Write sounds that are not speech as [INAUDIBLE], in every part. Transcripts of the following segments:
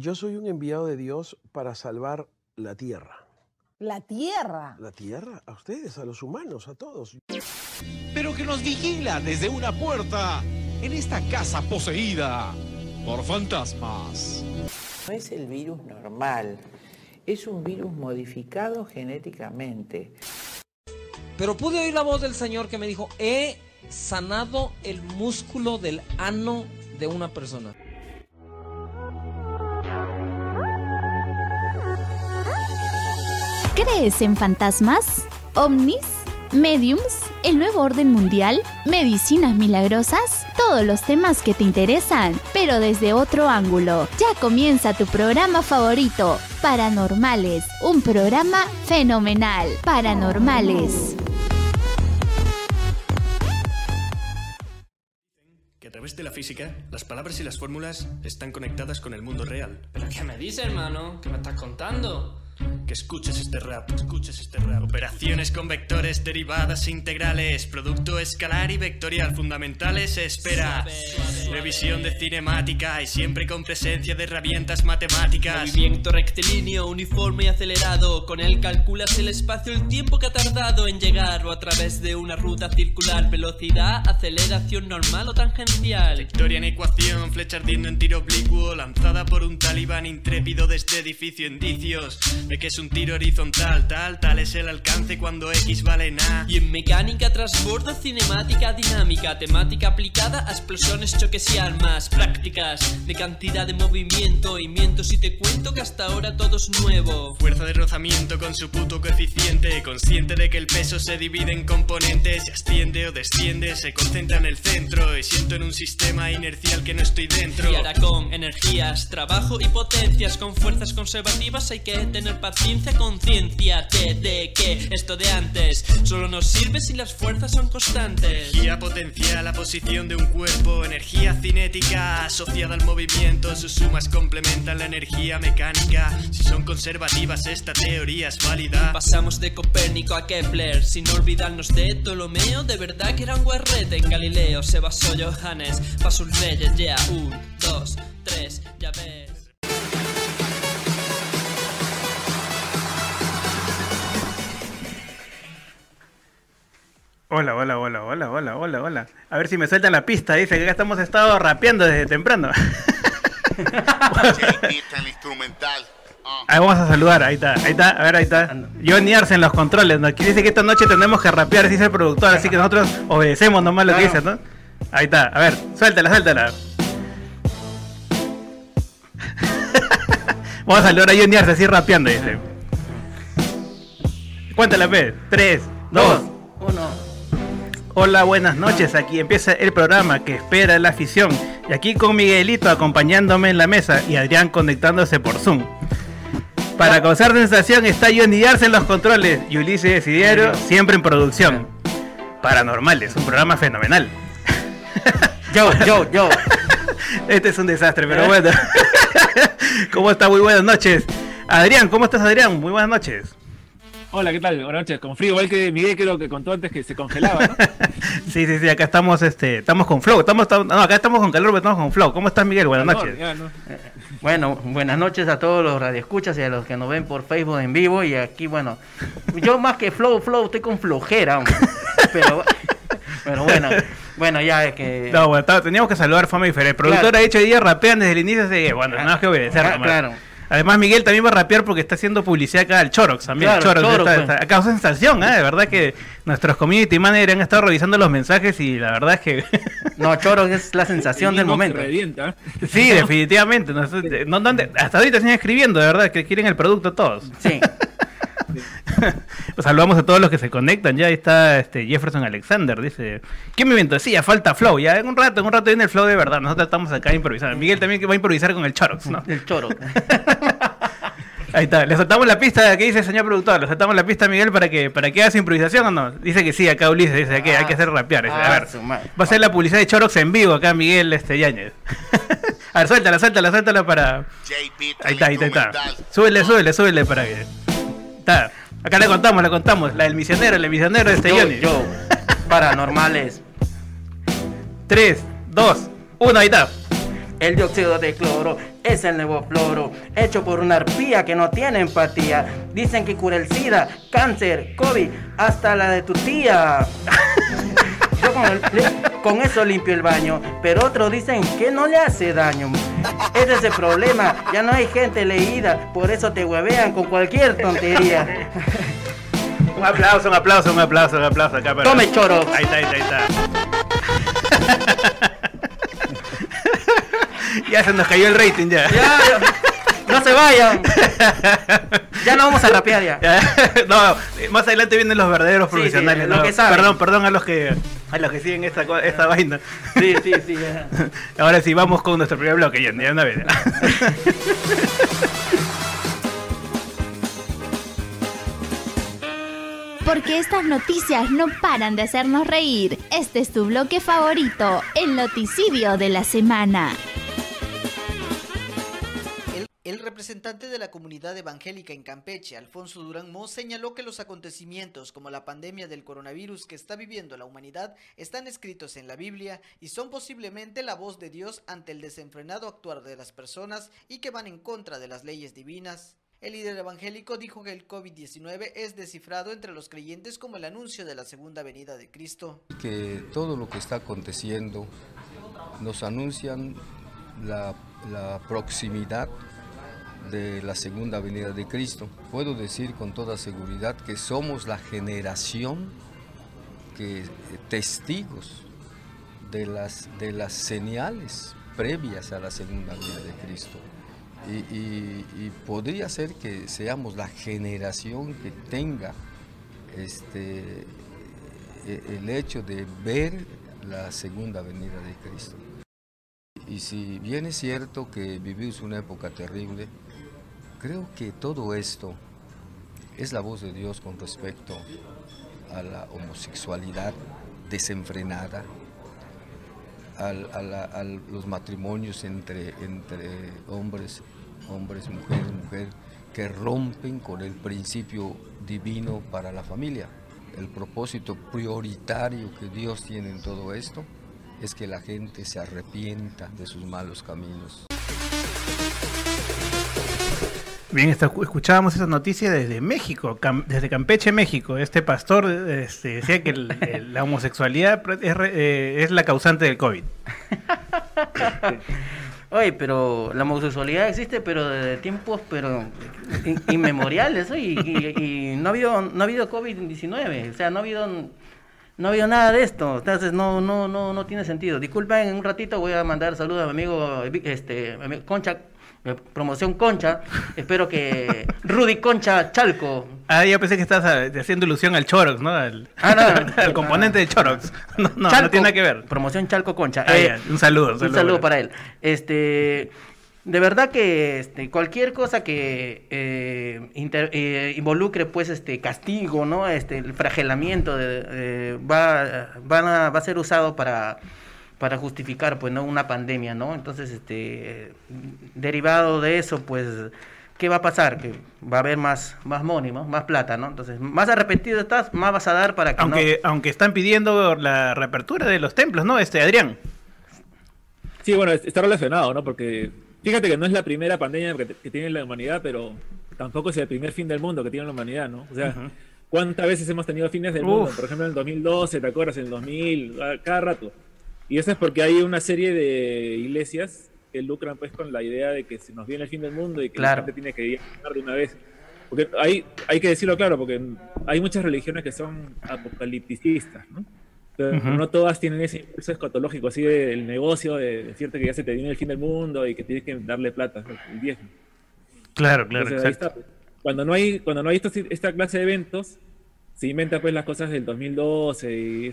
Yo soy un enviado de Dios para salvar la tierra. La tierra. La tierra, a ustedes, a los humanos, a todos. Pero que nos vigila desde una puerta en esta casa poseída por fantasmas. No es el virus normal, es un virus modificado genéticamente. Pero pude oír la voz del Señor que me dijo, he sanado el músculo del ano de una persona. ¿Crees en fantasmas? ¿Ovnis? ¿Mediums? ¿El nuevo orden mundial? ¿Medicinas milagrosas? Todos los temas que te interesan, pero desde otro ángulo. Ya comienza tu programa favorito, Paranormales, un programa fenomenal. Paranormales. Que a través de la física, las palabras y las fórmulas están conectadas con el mundo real. ¿Pero qué me dices, hermano? ¿Qué me estás contando? Que escuches este rap, escuches este rap. Operaciones con vectores, derivadas integrales, producto escalar y vectorial fundamentales. Espera, revisión de cinemática y siempre con presencia de herramientas matemáticas. Movimiento rectilíneo, uniforme y acelerado. Con él calculas el espacio, el tiempo que ha tardado en llegar o a través de una ruta circular. Velocidad, aceleración normal o tangencial. Trayectoria en ecuación, flecha ardiendo en tiro oblicuo, lanzada por un talibán intrépido desde edificio indicios de que es un tiro horizontal, tal, tal es el alcance cuando X vale en A. Y en mecánica transbordo, cinemática dinámica, temática aplicada a explosiones, choques y armas, prácticas de cantidad de movimiento y miento y te cuento que hasta ahora todo es nuevo. Fuerza de rozamiento con su puto coeficiente, consciente de que el peso se divide en componentes, se asciende o desciende, se concentra en el centro y siento en un sistema inercial que no estoy dentro. Y ahora con energías, trabajo y potencias, con fuerzas conservativas hay que tener paciencia, conciencia de que esto de antes solo nos sirve si las fuerzas son constantes. Energía potencial, la posición de un cuerpo, energía cinética asociada al movimiento, sus sumas complementan la energía mecánica. Si son conservativas, esta teoría es válida. Pasamos de Copérnico a Kepler, sin olvidarnos de Ptolomeo, de verdad que era un guarrete en Galileo, se basó Johannes, pa' sus leyes, ya, un, dos, tres, ya ves. Hola, hola, hola, hola, hola, hola, hola. A ver si me sueltan la pista. Dice que acá estamos estado rapeando desde temprano. [LAUGHS] el instrumental. Ahí vamos a saludar, ahí está, ahí está, a ver, ahí está. Johnny Arce en los controles, ¿no? Aquí dice que esta noche tenemos que rapear, dice el productor, así que nosotros obedecemos nomás lo que dice, ¿no? Ahí está, a ver, suéltala, suéltala. [LAUGHS] vamos a saludar a Johnny Arce así rapeando, dice. Cuéntala, P. 3, 2, 1. Hola, buenas noches. Aquí empieza el programa que espera la afición. Y aquí con Miguelito acompañándome en la mesa y Adrián conectándose por Zoom. Para causar sensación está Johnny Arce en los controles y Ulises Desiderio siempre en producción. Paranormales, un programa fenomenal. Yo, yo, yo. [LAUGHS] Este es un desastre, pero bueno. [LAUGHS] ¿Cómo está? Muy buenas noches. Adrián, ¿cómo estás Adrián? Muy buenas noches. Hola, ¿qué tal? Buenas noches. Con frío, igual que Miguel creo que contó antes que se congelaba, ¿no? [LAUGHS] sí, sí, sí, acá estamos, este, estamos con flow. Estamos, estamos- no, acá estamos con calor, pero estamos con flow. ¿Cómo estás, Miguel? Buenas No, noches. ya, no. [LAUGHS] Bueno, buenas noches a todos los radioescuchas y a los que nos ven por Facebook en vivo. Y aquí, bueno, yo más que flow, flow, estoy con flojera, hombre. [LAUGHS] Pero, pero bueno, bueno, ya es que. No, bueno, teníamos que saludar Fama y Fer. El productor ha dicho hoy día rapean desde el inicio, así que bueno, nada más que obedecer. Ah, claro. Además, Miguel también va a rapear porque está haciendo publicidad acá al Chorox también. Claro, Chorox, Chorox, está- pues. está- causa sensación, ¿eh? De verdad que nuestros community managers han estado revisando los mensajes y la verdad es que. No, Choro es la sensación del momento. revienta. sí, definitivamente. No, sé, no- no- hasta ahorita siguen escribiendo, de verdad, que quieren el producto todos. Sí. [LAUGHS] Pues saludamos a todos los que se conectan. Ya ahí está este Jefferson Alexander. Dice: ¿Quién me inventó? Sí, ya falta flow. Ya en un rato, en un rato viene el flow de verdad. Nosotros estamos acá improvisando. Miguel también que va a improvisar con el Chorox, ¿no? El Choro. [LAUGHS] Ahí está, le soltamos la pista que dice el señor productor, le soltamos la pista a Miguel para que para que haga su improvisación o no. Dice que sí, acá Ulises dice que hay que hacer rapear. dice, a Ah, ver, va a ser la publicidad de Chorox en vivo acá Miguel este Yáñez. [LAUGHS] a ver, suéltala, suéltala, suéltala para. JP, Ahí está, ahí está, ahí está. Súbele, súbele, súbele para que. Está. Acá le contamos, le contamos. La del misionero, el misionero de este Yo, yo. [LAUGHS] Paranormales. 3, 2, 1, ahí está. El dióxido de cloro es el nuevo floro, hecho por una arpía que no tiene empatía. Dicen que cura el SIDA, cáncer, COVID, hasta la de tu tía. [LAUGHS] Yo con, el- con eso limpio el baño, pero otros dicen que no le hace daño. Ese es el problema, ya no hay gente leída, por eso te huevean con cualquier tontería. Un aplauso, un aplauso, un aplauso, un aplauso acá para. Tome, choro. Ahí está, ahí está, ahí está. [LAUGHS] ya se nos cayó el rating ya. No se vayan. Ya no vamos a rapear ya. [LAUGHS] no, más adelante vienen los verdaderos Sí, sí, profesionales. ¿no? Perdón, perdón a los que [LAUGHS] a los que siguen esta, esta vaina. Sí, sí, sí. ya. [LAUGHS] Ahora sí, vamos con nuestro primer bloque, ya, ya una vez. [LAUGHS] Porque estas noticias no paran de hacernos reír. Este es tu bloque favorito, el noticidio de la semana. El, representante de la comunidad evangélica en Campeche, Alfonso Durán Mo, señaló que los acontecimientos como la pandemia del coronavirus que está viviendo la humanidad están escritos en la Biblia y son posiblemente la voz de Dios ante el desenfrenado actuar de las personas y que van en contra de las leyes divinas. El líder evangélico dijo que el COVID-19 es descifrado entre los creyentes como el anuncio de la segunda venida de Cristo. que todo lo que está aconteciendo nos anuncian la, la proximidad de la segunda venida de Cristo. Puedo decir con toda seguridad que somos la generación que testigos de las, de las señales previas a la segunda venida de Cristo. Y, podría ser que seamos la generación que tenga este, e- el hecho de ver la segunda venida de Cristo. Y si bien es cierto que vivimos una época terrible, creo que todo esto es la voz de Dios con respecto a la homosexualidad desenfrenada, a, los matrimonios entre, entre hombres, hombres, mujeres, mujer, que rompen con el principio divino para la familia. El propósito prioritario que Dios tiene en todo esto es que la gente se arrepienta de sus malos caminos. Bien, escuchábamos esa noticia desde México, desde Campeche, México. Este pastor este, decía que el- la homosexualidad es, eh, es la causante del COVID. [LAUGHS] Oye, pero la homosexualidad existe, pero desde tiempos pero in- inmemoriales, y, no ha habido no ha habido COVID-19, o sea, no ha habido no ha habido nada de esto, entonces no no no no tiene sentido. Disculpen, en un ratito voy a mandar saludos a mi amigo este amigo Concha promoción Concha, espero que Rudy Concha Chalco. Ah, ya pensé que estás ah, haciendo ilusión al Chorox, ¿no? Al, Ah, no. [LAUGHS] al componente de Chorox. No, no, no Chalco, tiene nada que ver. Promoción Chalco Concha. Ah, Eh, un saludo, Un saludo, para él. Este, de verdad que este, cualquier cosa que eh, inter- eh, involucre pues este castigo, ¿no? Este, el fragelamiento de- eh, va, van a, va a ser usado para para justificar pues no una pandemia, ¿no? Entonces, este derivado de eso, pues ¿qué va a pasar? Que va a haber más más money, ¿no? Más plata, ¿no? Entonces, más arrepentido estás, más vas a dar para que no Aunque, aunque están pidiendo la reapertura de los templos, ¿no? Este, Adrián. Sí, bueno, es- está relacionado, ¿no? Porque fíjate que no es la primera pandemia que, que tiene la humanidad, pero tampoco es el primer fin del mundo que tiene la humanidad, ¿no? O sea. ¿cuántas veces hemos tenido fines del mundo? Por ejemplo, en el 2012, ¿te acuerdas? En el 2000, a- cada rato. Y eso es porque hay una serie de iglesias que lucran pues con la idea de que se nos viene el fin del mundo y que Claro. la gente tiene que llegar de una vez. Porque hay, hay que decirlo claro, porque hay muchas religiones que son apocalipticistas, ¿no? Pero Ujú. no todas tienen ese impulso escatológico así del negocio, de decirte que ya se te viene el fin del mundo y que tienes que darle plata, el diezmo. Claro, claro, Entonces, exacto. está. Cuando no hay, cuando no hay estos- esta clase de eventos, se inventa pues las cosas del 2012 y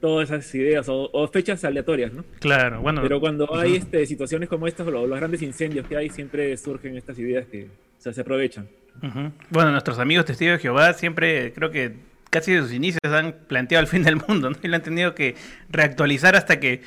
todas esas ideas o, o fechas aleatorias, ¿no? Claro, bueno. Pero cuando hay este, situaciones como estas, o lo- los grandes incendios que hay, siempre surgen estas ideas que o sea, se aprovechan. Bueno, nuestros amigos testigos de Jehová siempre, creo que casi de sus inicios han planteado el fin del mundo, ¿no? Y lo han tenido que reactualizar hasta que,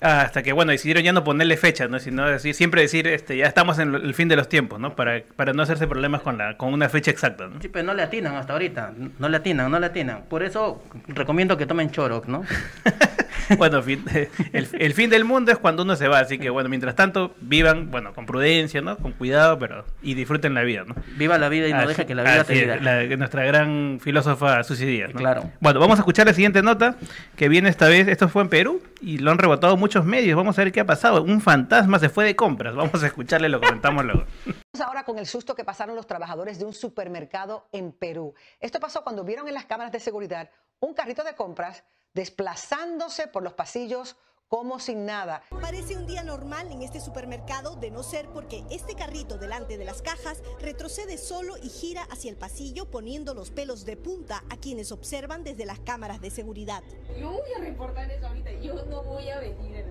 hasta que bueno, decidieron ya no ponerle fecha, ¿no? Sino decir, siempre decir, este, ya estamos en el fin de los tiempos, ¿no? Para, para no hacerse problemas con, la, con una fecha exacta, ¿no? Sí, pero no le atinan hasta ahorita. No le atinan, no le atinan. Por eso recomiendo que tomen Choroc, ¿no? [LAUGHS] [LAUGHS] bueno, fin- el, el fin del mundo es cuando uno se va, así que bueno, mientras tanto, vivan, bueno, con prudencia, ¿no? Con cuidado, pero y disfruten la vida, ¿no? Viva la vida y no Así- deja que la vida te es, la- nuestra gran filósofa Susi Díaz, ¿no? Claro. Bueno, vamos a escuchar la siguiente nota que viene esta vez, esto fue en Perú y lo han rebotado muchos medios, vamos a ver qué ha pasado, un fantasma se fue de compras, vamos a escucharle, lo comentamos luego. Vamos ahora con el susto que pasaron los trabajadores de un supermercado en Perú. Esto pasó cuando vieron en las cámaras de seguridad un carrito de compras desplazándose por los pasillos como sin nada. Parece un día normal en este supermercado de no ser porque este carrito delante de las cajas retrocede solo y gira hacia el pasillo poniendo los pelos de punta a quienes observan desde las cámaras de seguridad. Yo voy a reportar eso ahorita, yo no voy a venir.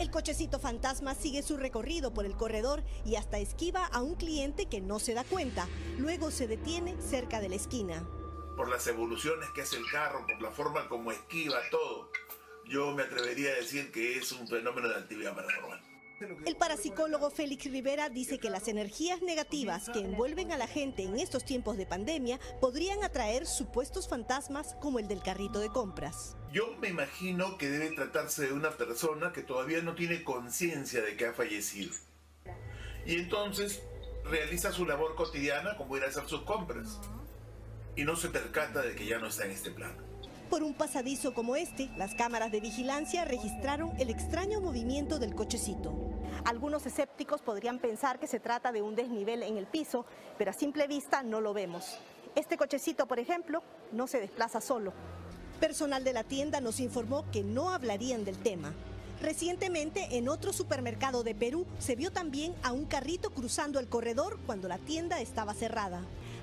El cochecito fantasma sigue su recorrido por el corredor y hasta esquiva a un cliente que no se da cuenta. Luego se detiene cerca de la esquina. Por las evoluciones que hace el carro, por la forma como esquiva todo, yo me atrevería a decir que es un fenómeno de actividad paranormal. El parapsicólogo Félix Rivera dice que las energías negativas que envuelven a la gente en estos tiempos de pandemia podrían atraer supuestos fantasmas como el del carrito de compras. Yo me imagino que debe tratarse de una persona que todavía no tiene conciencia de que ha fallecido. Y entonces realiza su labor cotidiana como ir a hacer sus compras. Y no se percata de que ya no está en este plano. Por un pasadizo como este, las cámaras de vigilancia registraron el extraño movimiento del cochecito. Algunos escépticos podrían pensar que se trata de un desnivel en el piso, pero a simple vista no lo vemos. Este cochecito, por ejemplo, no se desplaza solo. Personal de la tienda nos informó que no hablarían del tema. Recientemente, en otro supermercado de Perú, se vio también a un carrito cruzando el corredor cuando la tienda estaba cerrada.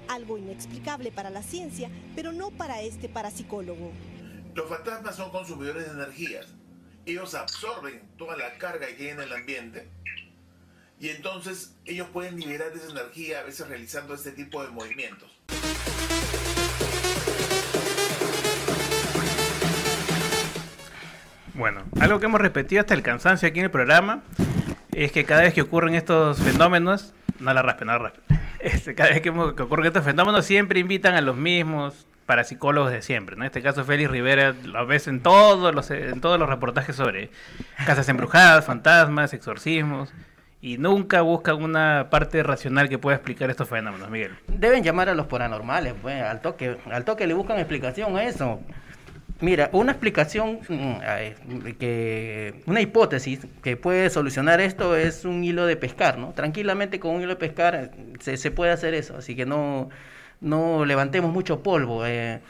Algo inexplicable para la ciencia, pero no para este parapsicólogo. Los fantasmas son consumidores de energías. Ellos absorben toda la carga que hay en el ambiente. Y entonces ellos pueden liberar esa energía a veces realizando este tipo de movimientos. Bueno, algo que hemos repetido hasta el cansancio aquí en el programa es que cada vez que ocurren estos fenómenos, no la raspen, no la raspen. Este, cada vez que, que ocurren estos fenómenos siempre invitan a los mismos parapsicólogos de siempre. En este caso Félix Rivera lo ves en todos los en todos los reportajes sobre casas embrujadas, fantasmas, exorcismos y nunca buscan una parte racional que pueda explicar estos fenómenos, Miguel. Deben llamar a los paranormales, pues, al toque, al toque le buscan explicación a eso. Mira, una explicación, mm, que una hipótesis que puede solucionar esto es un hilo de pescar, ¿no? Tranquilamente con un hilo de pescar eh, se, se puede hacer eso, así que no, no levantemos mucho polvo. eh.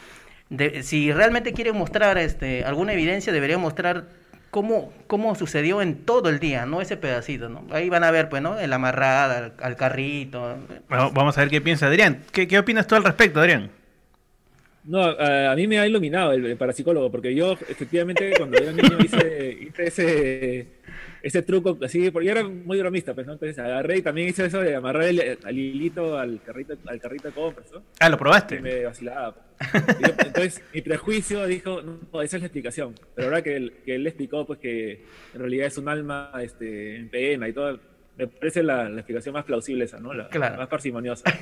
Si realmente quieren mostrar este, alguna evidencia, deberían mostrar cómo, cómo sucedió en todo el día, no ese pedacito, ¿no? Ahí van a ver, pues, ¿no? El amarrada al, al carrito. Bueno, vamos a ver qué piensa Adrián. ¿Qué, qué opinas tú al respecto, Adrián? No, eh, a mí me ha iluminado el, el parapsicólogo, porque yo efectivamente cuando era niño hice, hice ese, ese truco así, porque yo era muy bromista, pues, ¿no? Entonces agarré y también hice eso de amarrar el, al hilito al carrito, al carrito de compras, ¿no? Ah, ¿lo probaste? Y me vacilaba. Y yo- entonces mi prejuicio dijo, no, esa es la explicación. Pero ahora que él, que él explicó pues que en realidad es un alma este, en pena y todo, me parece la, la explicación más plausible esa, ¿no? La, Claro. más parsimoniosa. [LAUGHS]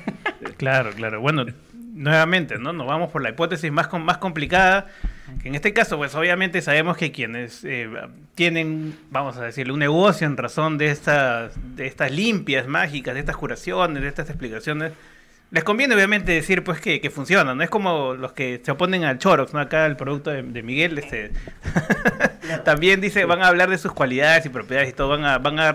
Claro, claro. Bueno, nuevamente, ¿no? Nos vamos por la hipótesis más, com- más complicada, que en este caso, pues obviamente sabemos que quienes eh, tienen, vamos a decirle, un negocio en razón de estas, de estas limpias mágicas, de estas curaciones, de estas explicaciones, les conviene obviamente decir pues que, que funcionan, ¿no? Es como los que se oponen al Chorox, ¿no? Acá el producto de, de Miguel, este... [LAUGHS] también dice, van a hablar de sus cualidades y propiedades y todo, van a, van a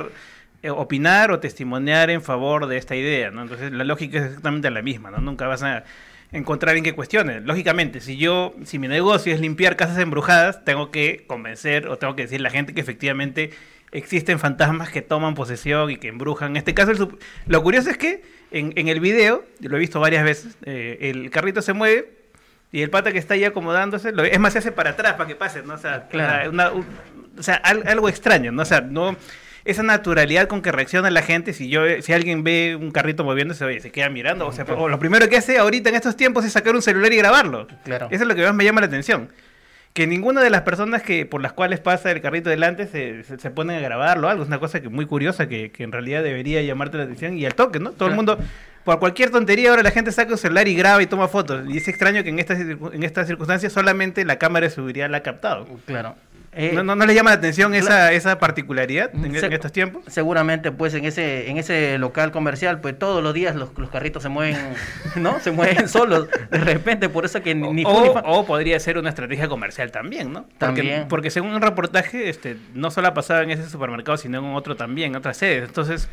eh, opinar o testimoniar en favor de esta idea, ¿no? Entonces la lógica es exactamente la misma, ¿no? Nunca vas a encontrar en qué cuestione. Lógicamente, si yo, si mi negocio es limpiar casas embrujadas, tengo que convencer o tengo que decirle a la gente que efectivamente existen fantasmas que toman posesión y que embrujan. En este caso, el lo curioso es que en, en el video, lo he visto varias veces, eh, el carrito se mueve y el pata que está ahí acomodándose, lo- es más, se hace para atrás para que pase, ¿no? O sea, Claro. una- un- o sea, al- algo extraño, ¿no? O sea, no esa naturalidad con que reacciona la gente, si yo si alguien ve un carrito moviéndose, oye, se queda mirando, o sea, o lo primero que hace ahorita en estos tiempos es sacar un celular y grabarlo. Claro. Eso es lo que más me llama la atención. Que ninguna de las personas que por las cuales pasa el carrito delante se, se, se ponen a grabarlo, algo. Es una cosa que muy curiosa que, que en realidad debería llamarte la atención y al toque, ¿no? Todo el mundo, por cualquier tontería, ahora la gente saca un celular y graba y toma fotos. Y es extraño que en estas, en estas circunstancias solamente la cámara de seguridad la ha captado. Claro. Eh, ¿No, no, no le llama la atención esa, esa particularidad en, Se- en estos tiempos? Seguramente, pues en ese en ese local comercial, pues todos los días los, los carritos se mueven, [LAUGHS] ¿no? Se mueven solos de repente, por eso que ni o podría ser una estrategia comercial también, ¿no? Porque, También. porque según un reportaje, este, no solo ha pasado en ese supermercado, sino en otro también, en otras sedes. Entonces,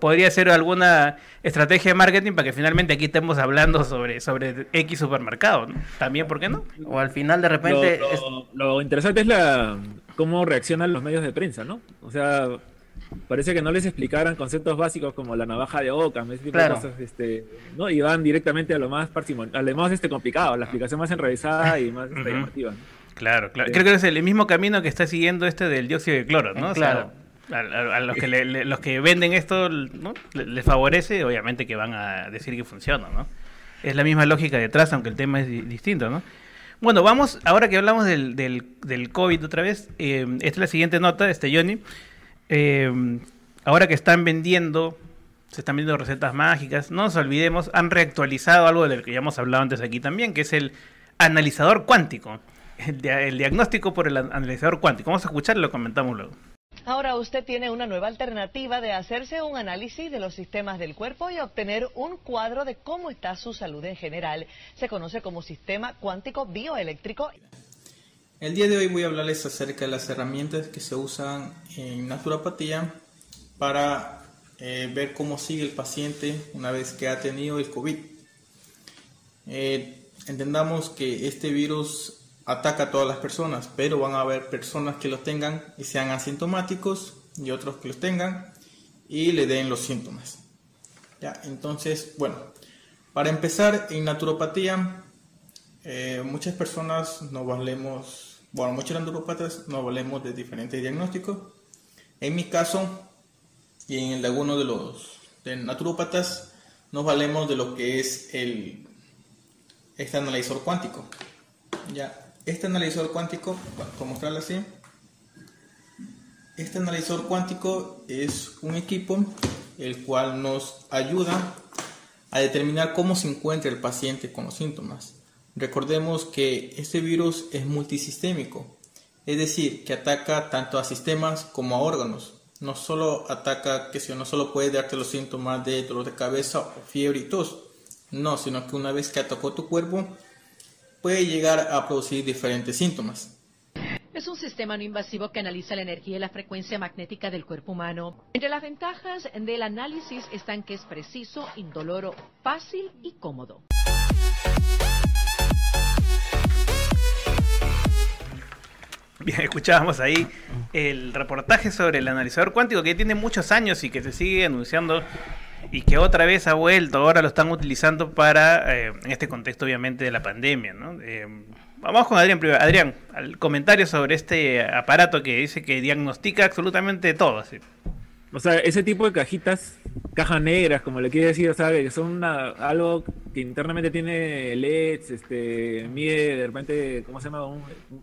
podría ser alguna estrategia de marketing para que finalmente aquí estemos hablando sobre, sobre X supermercado, ¿no? También, ¿por qué no? O al final de repente lo- lo interesante es la cómo reaccionan los medios de prensa, ¿no? O sea, parece que no les explicaran conceptos básicos como la navaja de Ockham, ese tipo Claro. de cosas, este, ¿no? Y van directamente a lo más parsimon a lo más este complicado, la explicación más enraizada y más este, llamativa. ¿no? Claro, claro. Sí. Creo que es el mismo camino que está siguiendo este del dióxido de cloro, ¿no? O sea, Claro. A, los que le- los que venden esto, Les favorece, obviamente que van a decir que funciona, ¿no? Es la misma lógica detrás, aunque el tema es di- distinto, ¿no? Bueno, vamos, ahora que hablamos del, del, COVID otra vez, eh, esta es la siguiente nota, este Johnny. Eh, ahora que están vendiendo, se están vendiendo recetas mágicas, no nos olvidemos, han reactualizado algo del que ya hemos hablado antes aquí también, que es el analizador cuántico. El, dia- el diagnóstico por el an- analizador cuántico. Vamos a escucharlo lo comentamos luego. Ahora usted tiene una nueva alternativa de hacerse un análisis de los sistemas del cuerpo y obtener un cuadro de cómo está su salud en general. Se conoce como sistema cuántico bioeléctrico. El día de hoy voy a hablarles acerca de las herramientas que se usan en naturopatía para eh, ver cómo sigue el paciente una vez que ha tenido el COVID. Eh, entendamos que este virus ataca a todas las personas, pero van a haber personas que lo tengan y sean asintomáticos y otros que los tengan y le den los síntomas. Ya, entonces, bueno, para empezar en naturopatía eh, muchas personas nos valemos, bueno, muchos naturopatas nos valemos de diferentes diagnósticos. En mi caso, y en el de algunos de los de naturópatas, nos valemos de lo que es el este analizador cuántico. Ya, este analizador cuántico, por mostrarlo así, este analizador cuántico es un equipo el cual nos ayuda a determinar cómo se encuentra el paciente con los síntomas. Recordemos que este virus es multisistémico, es decir, que ataca tanto a sistemas como a órganos. No solo ataca que si no solo puede darte los síntomas de dolor de cabeza o fiebre y tos, no, sino que una vez que atacó tu cuerpo puede llegar a producir diferentes síntomas. Es un sistema no invasivo que analiza la energía y la frecuencia magnética del cuerpo humano. Entre las ventajas del análisis están que es preciso, indoloro, fácil y cómodo. Bien, [LAUGHS] escuchábamos ahí el reportaje sobre el analizador cuántico que tiene muchos años y que se sigue anunciando y que otra vez ha vuelto, ahora lo están utilizando para, eh, en este contexto obviamente de la pandemia, ¿no? Eh, vamos con Adrián primero. Adrián, al comentario sobre este aparato que dice que diagnostica absolutamente todo. así. O sea, ese tipo de cajitas, cajas negras, como le quiere decir, o sea, que son una- algo que internamente tiene LEDs, este, mide de repente, ¿cómo se llama? Un-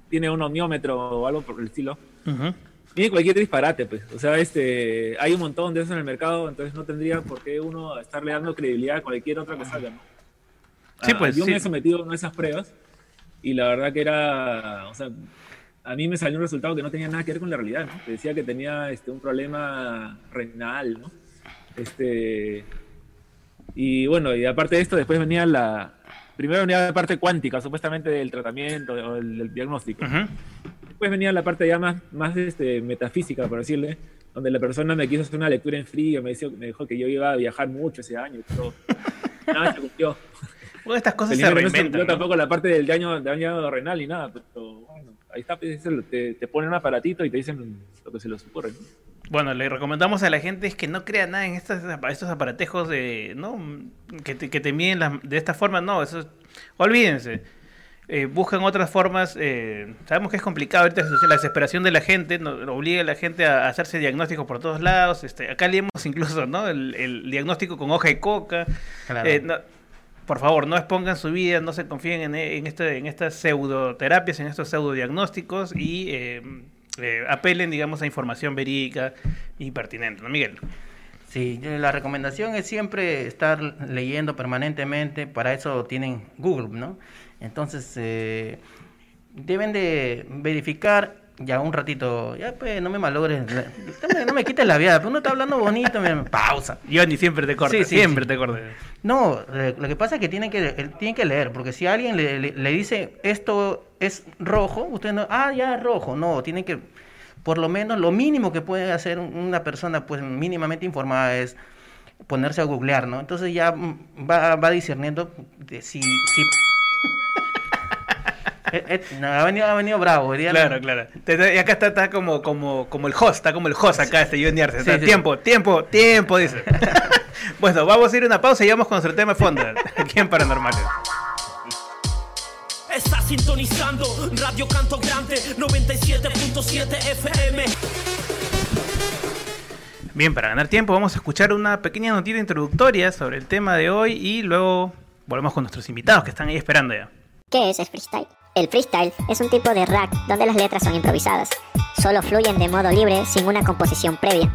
tiene un ohmiómetro o algo por el estilo. Tiene cualquier disparate, pues. O sea, este, hay un montón de eso en el mercado, entonces no tendría por qué uno estarle dando credibilidad a cualquier otra salga, ¿no? Sí, Ah, pues, Yo sí. me he sometido a una de esas pruebas y la verdad que era, o sea, a mí me salió un resultado que no tenía nada que ver con la realidad, ¿no? Decía que tenía este, un problema renal, ¿no? Este, y bueno, y aparte de esto, después venía la, primero venía la parte cuántica, supuestamente del tratamiento o del, del diagnóstico. Después venía la parte ya más, más este, metafísica, por decirle, donde la persona me quiso hacer una lectura en frío, me, dijo, me dijo que yo iba a viajar mucho ese año y todo. [LAUGHS] Nada se cumplió. Bueno, estas cosas se Felizmente no reinventan. ¿no? tampoco la parte del daño, daño renal ni nada, pero bueno, ahí está, pues, te, te ponen un aparatito y te dicen lo que se les ocurre. ¿no? Bueno, le recomendamos a la gente es que no crea nada en estos, estos aparatejos de, ¿no? que, te, que te miden las- de esta forma. No, eso es- olvídense. Eh, buscan otras formas. eh, sabemos que es complicado ahorita la desesperación de la gente, no, obliga a la gente a hacerse diagnósticos por todos lados. Este, acá leemos incluso ¿no? el, el diagnóstico con hoja y coca. Claro. Eh, no- por favor, no expongan su vida, no se confíen en, en, este, en estas pseudoterapias, en estos pseudodiagnósticos y eh, eh, apelen, digamos, a información verídica y pertinente. ¿no, Miguel? Sí, la recomendación es siempre estar leyendo permanentemente, para eso tienen Google, ¿no? Entonces, eh, deben de verificar ya un ratito, ya pues no me malogres, no me quites la viada, pero uno está hablando bonito, me, pausa. Yo ni siempre te Sí, sí, siempre sí. te corto. No, eh, lo que pasa es que tienen que, eh, tienen que leer, porque si alguien le, le- le dice esto es rojo, usted no, ah, ya es rojo, no, tienen que, por lo menos, lo mínimo que puede hacer un- una persona, pues mínimamente informada es ponerse a googlear, ¿no? Entonces ya mm, va, va discerniendo de si... si... Eh, eh, no, ha, venido, ha venido bravo. Claro, claro. Y acá está, está como, como, como el host, está como el host acá, este Johnny Arce. Sí, tiempo, tiempo, tiempo, dice. [LAUGHS] bueno, vamos a ir a una pausa y vamos con nuestro tema de fondo, [LAUGHS] aquí en Paranormales. Está sintonizando Radio Canto Grande 97.7 FM. Bien, para ganar tiempo vamos a escuchar una pequeña notita introductoria sobre el tema de hoy y luego volvemos con nuestros invitados que están ahí esperando ya. ¿Qué es el freestyle? El freestyle es un tipo de rap donde las letras son improvisadas. Solo fluyen de modo libre sin una composición previa.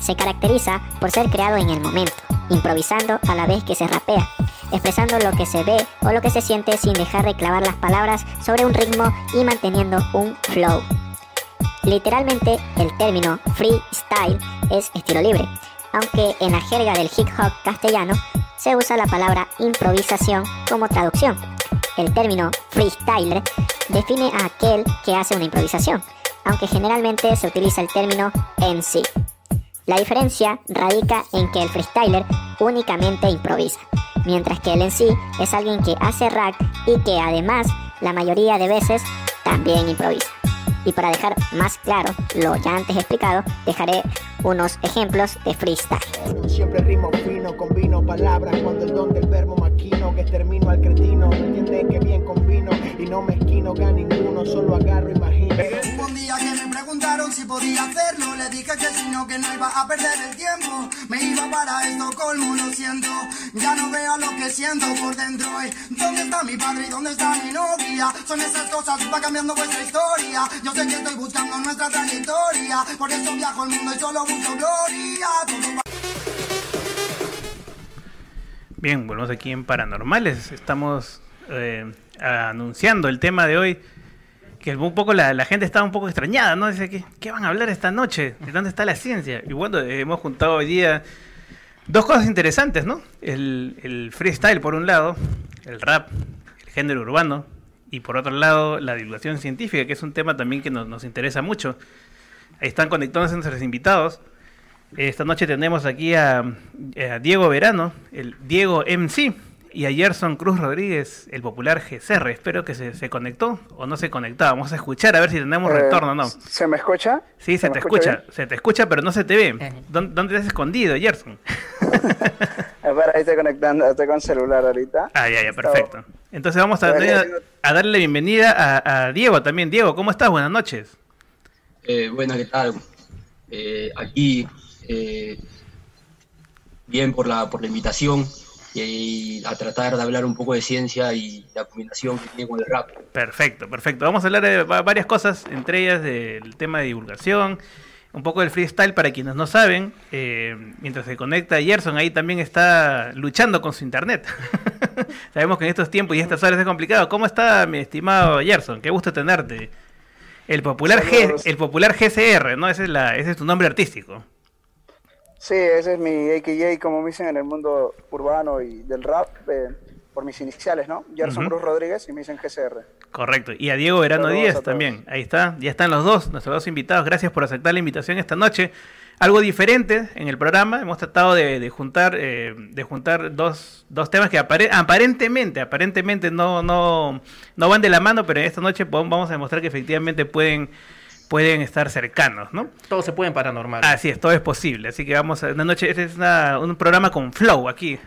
Se caracteriza por ser creado en el momento, improvisando a la vez que se rapea, expresando lo que se ve o lo que se siente sin dejar de clavar las palabras sobre un ritmo y manteniendo un flow. Literalmente, el término freestyle es estilo libre, aunque en la jerga del hip hop castellano se usa la palabra improvisación como traducción. El término freestyler define a aquel que hace una improvisación, aunque generalmente se utiliza el término en sí. La diferencia radica en que el freestyler únicamente improvisa, mientras que el en sí es alguien que hace rap y que además la mayoría de veces también improvisa. Y para dejar más claro lo ya antes explicado, dejaré unos ejemplos de freestyle. Siempre rimo fino, combino palabras cuando el don del verbo maquino que termino al cretino. No entiende que bien combino y no me esquino que a ninguno, solo agarro imagino. Hubo un día que me preguntaron si podía hacerlo, le dije que si no, que no iba a perder el tiempo. Me iba para Estocolmo, lo siento, ya no veo lo que siento por dentro. eh. ¿Dónde está mi padre y dónde está mi novia? Son esas cosas, va cambiando vuestra historia. Yo sé que estoy buscando nuestra trayectoria, por eso viajo al mundo y solo busco gloria. Todo va- Bien, volvemos aquí en Paranormales. Estamos eh, anunciando el tema de hoy. Que un poco la, gente estaba un poco extrañada, ¿no? Dice, ¿qué, ¿qué van a hablar esta noche? ¿De dónde está la ciencia? Y bueno, eh, hemos juntado hoy día dos cosas interesantes, ¿no? El, el freestyle por un lado, el rap, el género urbano, y por otro lado la divulgación científica, que es un tema también que nos, nos interesa mucho. Ahí están conectándose nuestros invitados. Esta noche tenemos aquí a Diego Verano, el Diego MC, y a Gerson Cruz Rodríguez, el popular GCR. Espero que se, se conectó o no se conectó. Vamos a escuchar a ver si tenemos Eh, retorno o no. ¿Se me escucha? Sí, se, te escucha escucha, se te escucha, pero no se te ve. ¿Dónde, dónde te has escondido, Gerson? [LAUGHS] Espera, ahí estoy conectando, estoy con celular ahorita. Ah, ya, ya, perfecto. Entonces vamos a, darle la bienvenida a, a Diego también. Diego, ¿cómo estás? Buenas noches. Eh, bueno, ¿qué tal? Eh, aquí, eh, bien por la, por la invitación y a tratar de hablar un poco de ciencia y la combinación que tiene con el rap. Perfecto, perfecto. Vamos a hablar de va- varias cosas, entre ellas del tema de divulgación, un poco del freestyle para quienes no saben. eh, mientras se conecta Gerson, ahí también está luchando con su internet. [LAUGHS] Sabemos que en estos tiempos y estas horas es complicado. ¿Cómo está mi estimado Gerson? Qué gusto tenerte. El popular, G, el popular GCR, ¿no? Ese es, la, ese es tu nombre artístico. Sí, ese es mi AKJ, como me dicen en el mundo urbano y del rap, eh, por mis iniciales, ¿no? Gerson Ujú. Cruz Rodríguez y me dicen GCR. Correcto. Y a Diego Verano Saludos Díaz también. Ahí está. Ya están los dos, nuestros dos invitados. Gracias por aceptar la invitación esta noche. Algo diferente en el programa. Hemos tratado de, de juntar, eh, de juntar dos, dos temas que apare- aparentemente, aparentemente no, no, no van de la mano, pero esta noche vamos a demostrar que efectivamente pueden, pueden estar cercanos, ¿no? Todo se puede en paranormal. Así es, todo es posible. Así que vamos a una noche, este es una- un programa con flow aquí.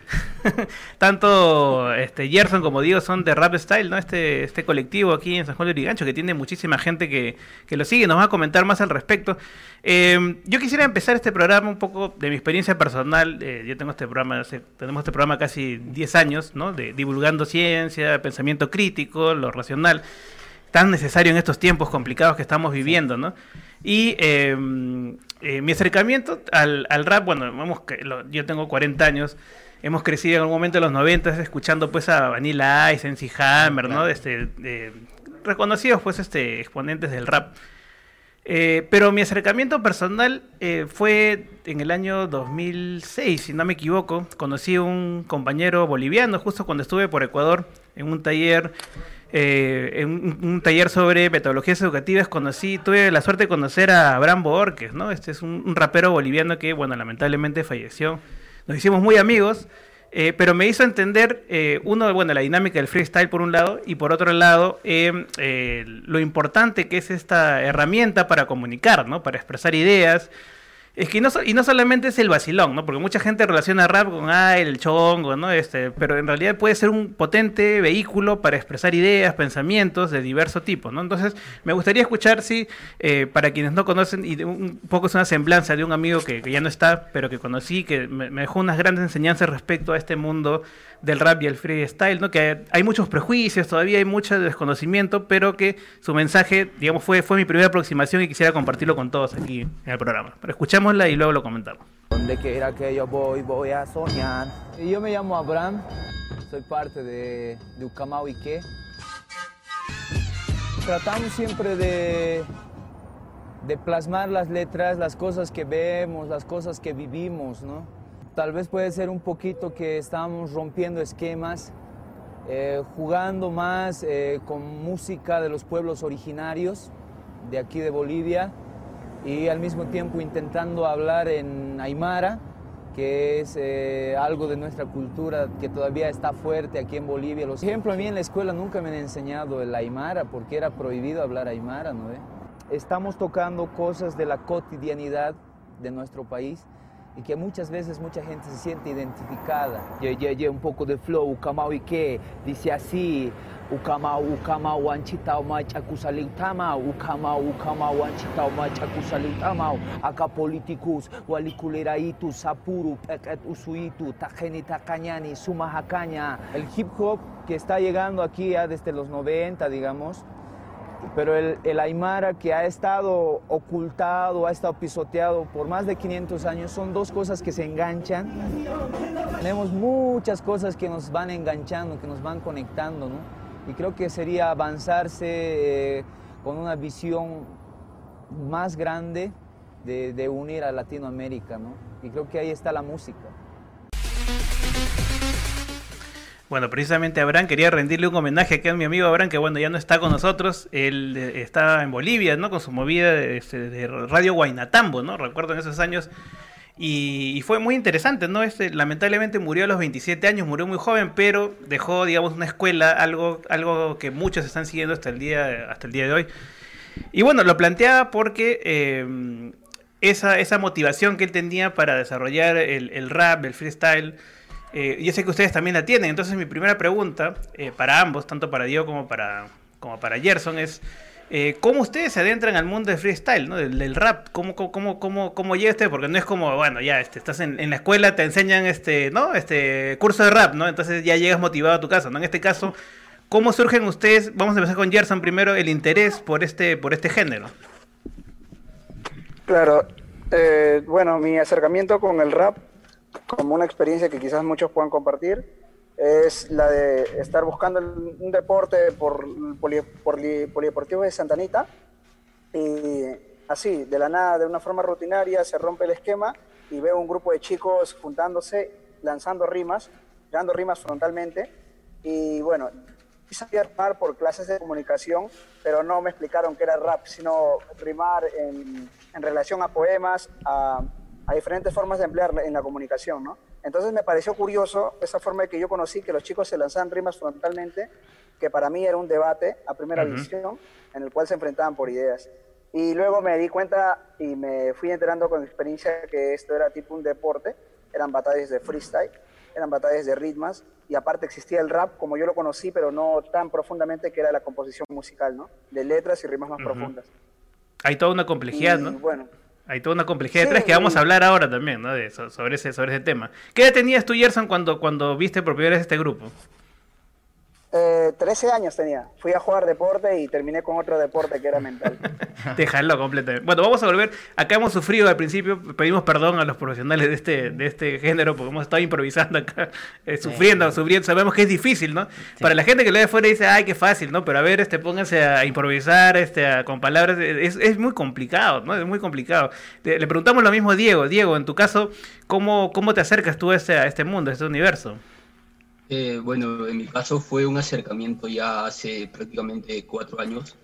[LAUGHS] Tanto este Gerson como Diego son de Rap Style, ¿no? Este, este colectivo aquí en San Juan de Urigancho que tiene muchísima gente que, que lo sigue, nos va a comentar más al respecto. Eh, yo quisiera empezar este programa un poco de mi experiencia personal. Eh, yo tengo este programa, tenemos este programa casi 10 años, ¿no? De divulgando ciencia, pensamiento crítico, lo racional tan necesario en estos tiempos complicados que estamos viviendo, ¿no? Y eh, eh, mi acercamiento al, al rap, bueno, vamos, yo tengo 40 años, hemos crecido en algún momento en los 90 escuchando pues a Vanilla Ice, MC Hammer, ¿no? Este, de- reconocidos pues este exponentes del rap. Eh, pero mi acercamiento personal eh, fue en el año 2006, si no me equivoco. Conocí a un compañero boliviano justo cuando estuve por Ecuador en un taller, eh, un, taller sobre metodologías educativas. Conocí, tuve la suerte de conocer a Abraham Borges, ¿no? Este es un, rapero boliviano que, bueno, lamentablemente falleció. Nos hicimos muy amigos. Eh, pero me hizo entender, eh, uno, bueno, la dinámica del freestyle por un lado, y por otro lado, eh, lo importante que es esta herramienta para comunicar, ¿no? Para expresar ideas. Es que no, y no solamente es el vacilón, ¿no? Porque mucha gente relaciona rap con, ah, el chongo, ¿no? Este, pero en realidad puede ser un potente vehículo para expresar ideas, pensamientos de diverso tipo, ¿no? Entonces, me gustaría escuchar, si, eh, para quienes no conocen, y un poco es una semblanza de un amigo que, que ya no está, pero que conocí, que me dejó unas grandes enseñanzas respecto a este mundo del rap y el freestyle, ¿no? Que hay muchos prejuicios, todavía hay mucho desconocimiento, pero que su mensaje, digamos, fue, fue mi primera aproximación y quisiera compartirlo con todos aquí en el programa. Pero escuchémosla y luego lo comentamos. Donde quiera que yo voy, voy a soñar. Y yo me llamo Abraham, soy parte de, de Ucamau Ike. Tratamos siempre de, de plasmar las letras, las cosas que vemos, las cosas que vivimos, ¿no? Tal vez puede ser un poquito que estamos rompiendo esquemas, eh, jugando más eh, con música de los pueblos originarios de aquí de Bolivia y al mismo tiempo intentando hablar en Aymara, que es eh, algo de nuestra cultura que todavía está fuerte aquí en Bolivia. Por ejemplo, a mí en la escuela nunca me han enseñado el Aymara porque era prohibido hablar Aymara, ¿no? Estamos tocando cosas de la cotidianidad de nuestro país y que muchas veces mucha gente se siente identificada. Ye, ye, ye, un poco de flow, Ucamau y qué, dice así, Ucamau, Ucamau, Anchitao, Machakusaliu Tamau, Ucamau, Ucamau, Anchitao, Machakusaliu Tamau, acá politicus, Walikuliraitu, Sapuru, Peket Usuitu, Tajeni Takanyani, Sumahacaña. El hip hop que está llegando aquí ya desde los 90, digamos, pero el, el Aymara que ha estado ocultado, ha estado pisoteado por más de 500 años, son dos cosas que se enganchan. Tenemos muchas cosas que nos van enganchando, que nos van conectando, ¿no? Y creo que sería avanzarse eh, con una visión más grande de, de unir a Latinoamérica, ¿no? Y creo que ahí está la música. Bueno, precisamente Abraham quería rendirle un homenaje aquí a mi amigo Abraham, que bueno, ya no está con nosotros. Él eh, está en Bolivia, ¿no? Con su movida de, este, de Radio Guainatambo, ¿no? Recuerdo en esos años. Y, y fue muy interesante, ¿no? Este, lamentablemente murió a los 27 años, murió muy joven, pero dejó, digamos, una escuela, algo, algo que muchos están siguiendo hasta el día, hasta el día de hoy. Y bueno, lo planteaba porque eh, esa, esa motivación que él tenía para desarrollar el, el rap, el freestyle, eh, yo sé que ustedes también la tienen. Entonces mi primera pregunta eh, para ambos, tanto para Diego como para, como para Gerson, es eh, ¿cómo ustedes se adentran al mundo del freestyle, ¿no? del, rap? ¿Cómo, cómo, cómo, cómo, llega usted? Porque no es como, bueno, ya este, estás en, en la escuela, te enseñan este, ¿no? este curso de rap, ¿no? Entonces ya llegas motivado a tu casa, ¿no? En este caso, ¿cómo surgen ustedes? Vamos a empezar con Gerson primero, el interés por este, por este género. Claro, bueno, mi acercamiento con el rap, como una experiencia que quizás muchos puedan compartir, es la de estar buscando un deporte por por li- Polideportivo de Santa Anita y así, de la nada, de una forma rutinaria, se rompe el esquema y veo un grupo de chicos juntándose, lanzando rimas, dando rimas frontalmente y bueno, quise rimar por clases de comunicación, pero no me explicaron que era rap, sino rimar en, en relación a poemas, a, a diferentes formas de emplear en la comunicación, ¿no? Entonces me pareció curioso esa forma de que yo conocí que los chicos se lanzaban rimas frontalmente, que para mí era un debate a primera Ujú. visión, en el cual se enfrentaban por ideas. Y luego me di cuenta y me fui enterando con experiencia que esto era tipo un deporte, eran batallas de freestyle, eran batallas de ritmos, y aparte existía el rap como yo lo conocí, pero no tan profundamente que era la composición musical, ¿no? De letras y rimas más profundas. Hay toda una complejidad, Y, ¿no? bueno, Hay toda una complejidad Sí, detrás que vamos a hablar ahora también, ¿no? De sobre, ese, sobre ese tema. ¿Qué edad tenías tú, Gerson, cuando, cuando viste por primera vez este grupo? Eh, 13 años tenía. Fui a jugar deporte y terminé con otro deporte que era mental. [LAUGHS] Te jaló completamente. Bueno, vamos a volver. Acá hemos sufrido al principio, pedimos perdón a los profesionales de este, de este género porque hemos estado improvisando acá, eh, sufriendo, sufriendo. Sabemos que es difícil, ¿no? Para la gente que lo ve afuera dice, ay, qué fácil, ¿no? Pero a ver, este, pónganse a improvisar este, a- con palabras. Es, es muy complicado, ¿no? Es muy complicado. Le, le preguntamos lo mismo a Diego. Diego, en tu caso, ¿cómo, cómo te acercas tú a este, a este mundo, a este universo? Eh, bueno, en mi caso fue un acercamiento ya hace prácticamente cuatro años,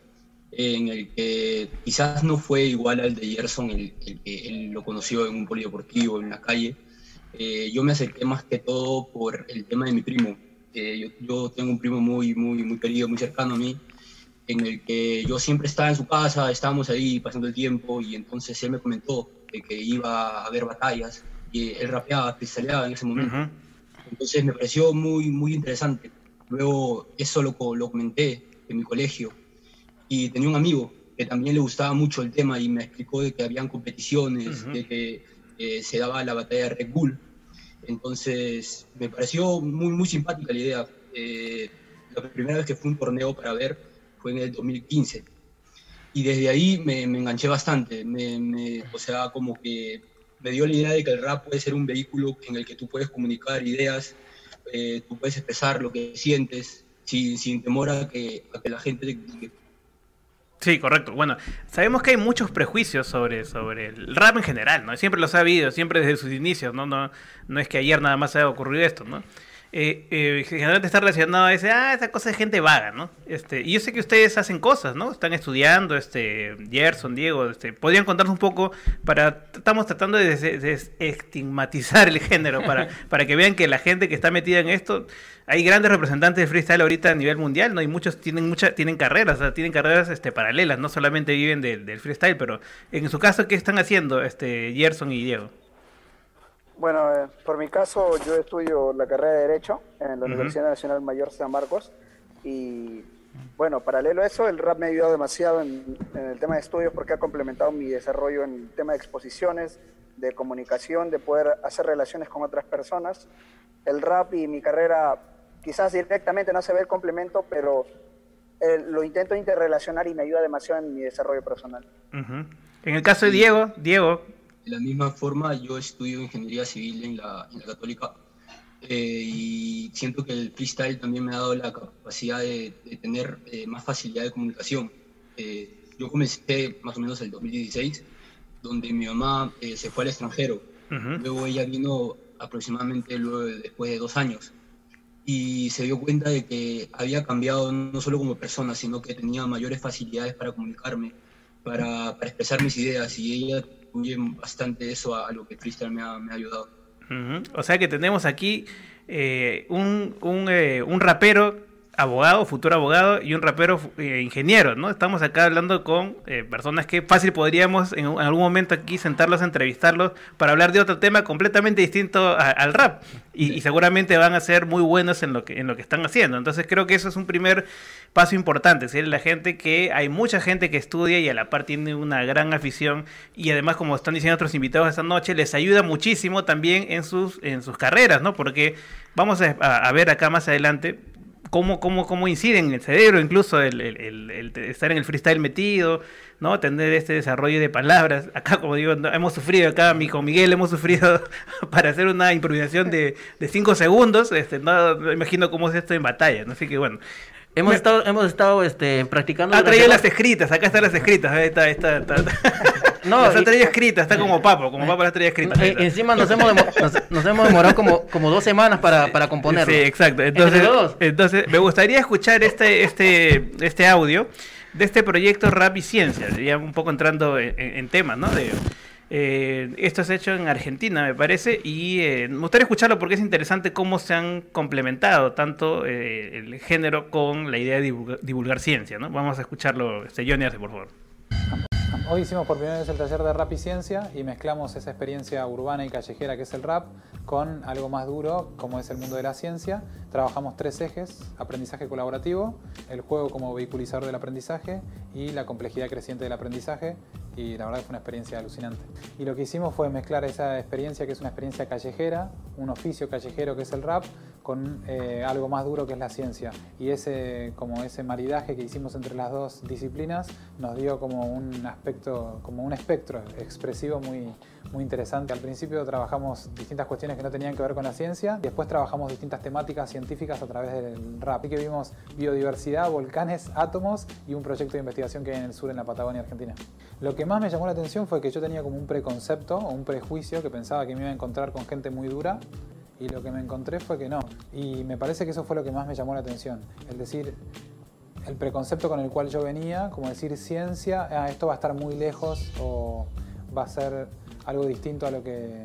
en el que quizás no fue igual al de Gerson, el, que él lo conoció en un polideportivo, en la calle. Eh, yo me acerqué más que todo por el tema de mi primo. Eh, yo, yo tengo un primo muy, muy, muy querido, muy cercano a mí, en el que yo siempre estaba en su casa, estábamos ahí pasando el tiempo y entonces él me comentó de que iba a haber batallas y él rapeaba, cristaleaba en ese momento. Entonces me pareció muy, muy interesante. Luego eso lo, lo comenté en mi colegio y tenía un amigo que también le gustaba mucho el tema y me explicó de que habían competiciones, Ujú. de que eh, se daba la batalla de Red Bull. Entonces me pareció muy, muy simpática la idea. Eh, la primera vez que fue un torneo para ver fue en el 2015 y desde ahí me, me enganché bastante. Me, me- o sea, como que me dio la idea de que el rap puede ser un vehículo en el que tú puedes comunicar ideas, eh, tú puedes expresar lo que sientes sin, sin temor a que, a que la gente te critique. Sí, correcto. Bueno, sabemos que hay muchos prejuicios sobre, sobre el rap en general, ¿no? Siempre los ha habido, siempre desde sus inicios, ¿no? No, no es que ayer nada más haya ocurrido esto, ¿no? Eh, eh, generalmente está relacionado a ese, ah, esa cosa de gente vaga, ¿no? Este, y yo sé que ustedes hacen cosas, ¿no? Están estudiando, este, Gerson, Diego, este, podrían contarnos un poco para, estamos tratando de des- desestigmatizar el género, para, [LAUGHS] para que vean que la gente que está metida en esto, hay grandes representantes de freestyle ahorita a nivel mundial, ¿no? Y muchos tienen mucha, tienen carreras, o sea, tienen carreras este, paralelas, no solamente viven del, del freestyle, pero en su caso, ¿qué están haciendo este, Gerson y Diego? Bueno, eh, por mi caso, yo estudio la carrera de Derecho en la. Universidad Nacional Mayor San Marcos y bueno, paralelo a eso, el rap me ha ayudado demasiado en, en el tema de estudios porque ha complementado mi desarrollo en el tema de exposiciones, de comunicación, de poder hacer relaciones con otras personas. El rap y mi carrera quizás directamente no se ve el complemento, pero eh, lo intento interrelacionar y me ayuda demasiado en mi desarrollo personal. En el caso de Diego, Diego, De la misma forma, yo estudio ingeniería civil en la, en la Católica eh, y siento que el freestyle también me ha dado la capacidad de, de tener eh, más facilidad de comunicación. Eh, yo comencé más o menos el 2016, donde mi mamá eh, se fue al extranjero. Luego ella vino aproximadamente luego de- después de dos años y se dio cuenta de que había cambiado no solo como persona, sino que tenía mayores facilidades para comunicarme, para, para expresar mis ideas y ella bastante eso a, lo que freestyle me ha, me ha ayudado. O sea que tenemos aquí eh, un, un, eh, un rapero abogado, futuro abogado, y un rapero eh, ingeniero, ¿no? Estamos acá hablando con eh, personas que fácil podríamos en, algún momento aquí sentarlos, entrevistarlos para hablar de otro tema completamente distinto a- al rap. Y, seguramente van a ser muy buenos en lo, que, en lo que están haciendo. Entonces creo que eso es un primer paso importante, es decir, la gente que hay mucha gente que estudia y a la par tiene una gran afición y además como están diciendo otros invitados esta noche les ayuda muchísimo también en sus en sus carreras, ¿no? Porque vamos a, a- a ver acá más adelante cómo, cómo, cómo incide en el cerebro incluso el, el- el- el estar en el freestyle metido, ¿no? Tener este desarrollo de palabras. Acá, como digo, hemos sufrido, acá mi, con Miguel hemos sufrido [LAUGHS] para hacer una improvisación de, de cinco segundos. Este, no, no imagino cómo es esto en batalla, ¿no? Así que bueno. Hemos Me- estado, hemos estado este, practicando. Ha traído las escritas, acá están las escritas. Ahí está, está, está. [LAUGHS] No, y- traído escritas, está como papo, como papo las traía escritas. Ahí Eh, encima nos hemos, nos, nos hemos demorado como, como dos semanas para, para componerlo. Sí, exacto. Entonces, entonces, me gustaría escuchar este, este, este audio de este proyecto Rap y Ciencia, ya un poco entrando en, en- temas, ¿no? De, eh, esto es hecho en Argentina, me parece, y eh, me gustaría escucharlo porque es interesante cómo se han complementado tanto eh, el género con la idea de divulga- divulgar ciencia, ¿no? Vamos a escucharlo, este, Johnny por favor. Hoy hicimos por primera vez el taller de rap y ciencia y mezclamos esa experiencia urbana y callejera que es el rap con algo más duro como es el mundo de la ciencia. Trabajamos tres ejes, aprendizaje colaborativo, el juego como vehiculizador del aprendizaje y la complejidad creciente del aprendizaje y la verdad que fue una experiencia alucinante. Y lo que hicimos fue mezclar esa experiencia que es una experiencia callejera, un oficio callejero que es el rap, con eh, algo más duro que es la ciencia. Y ese, como ese maridaje que hicimos entre las dos disciplinas nos dio como un aspecto, como un espectro expresivo muy, muy interesante. Al principio trabajamos distintas cuestiones que no tenían que ver con la ciencia, después trabajamos distintas temáticas científicas a través del rap. Así que vimos biodiversidad, volcanes, átomos y un proyecto de investigación que hay en el sur, en la Patagonia Argentina. Lo que más me llamó la atención fue que yo tenía como un preconcepto o un prejuicio que pensaba que me iba a encontrar con gente muy dura y lo que me encontré fue que no. Y me parece que eso fue lo que más me llamó la atención. Es decir, el preconcepto con el cual yo venía, como decir ciencia, ah, esto va a estar muy lejos o va a ser algo distinto a lo que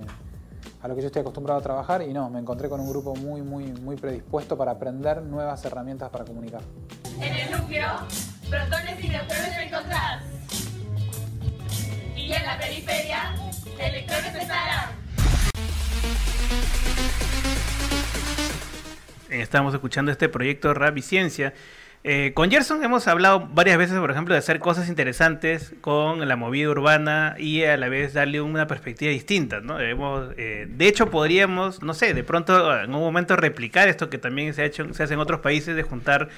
a lo que yo estoy acostumbrado a trabajar y no, me encontré con un grupo muy muy muy predispuesto para aprender nuevas herramientas para comunicar. En el núcleo, protones y neutrones encontrás. Y en la periferia, electrones estarán. Estamos escuchando este proyecto Rap y Ciencia. Eh, con Gerson hemos hablado varias veces, por ejemplo, de hacer cosas interesantes con la movida urbana y a la vez darle una perspectiva distinta, ¿no? Eh, de hecho, podríamos, no sé, de pronto en un momento replicar esto que también se ha hecho, se hace en otros países de juntar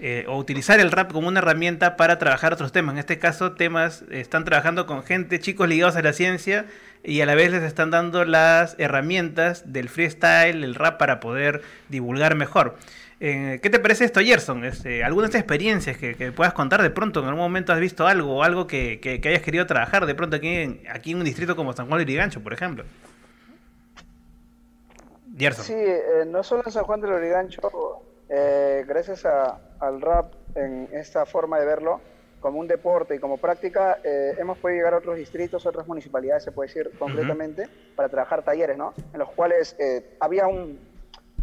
eh, o utilizar el rap como una herramienta para trabajar otros temas. En este caso, temas están trabajando con gente, chicos ligados a la ciencia y a la vez les están dando las herramientas del freestyle, el rap para poder divulgar mejor. Eh, ¿Qué te parece esto, Gerson? Este, ¿Algunas experiencias que, puedas contar de pronto? ¿En algún momento has visto algo o algo que, hayas querido trabajar de pronto aquí en, aquí en un distrito como San Juan de Lurigancho, por ejemplo? Gerson. Sí, eh, no solo en San Juan de Lurigancho, eh, gracias al rap en esta forma de verlo, como un deporte y como práctica, eh, hemos podido llegar a otros distritos, otras municipalidades, se puede decir concretamente, para trabajar talleres, ¿no? En los cuales eh, había un,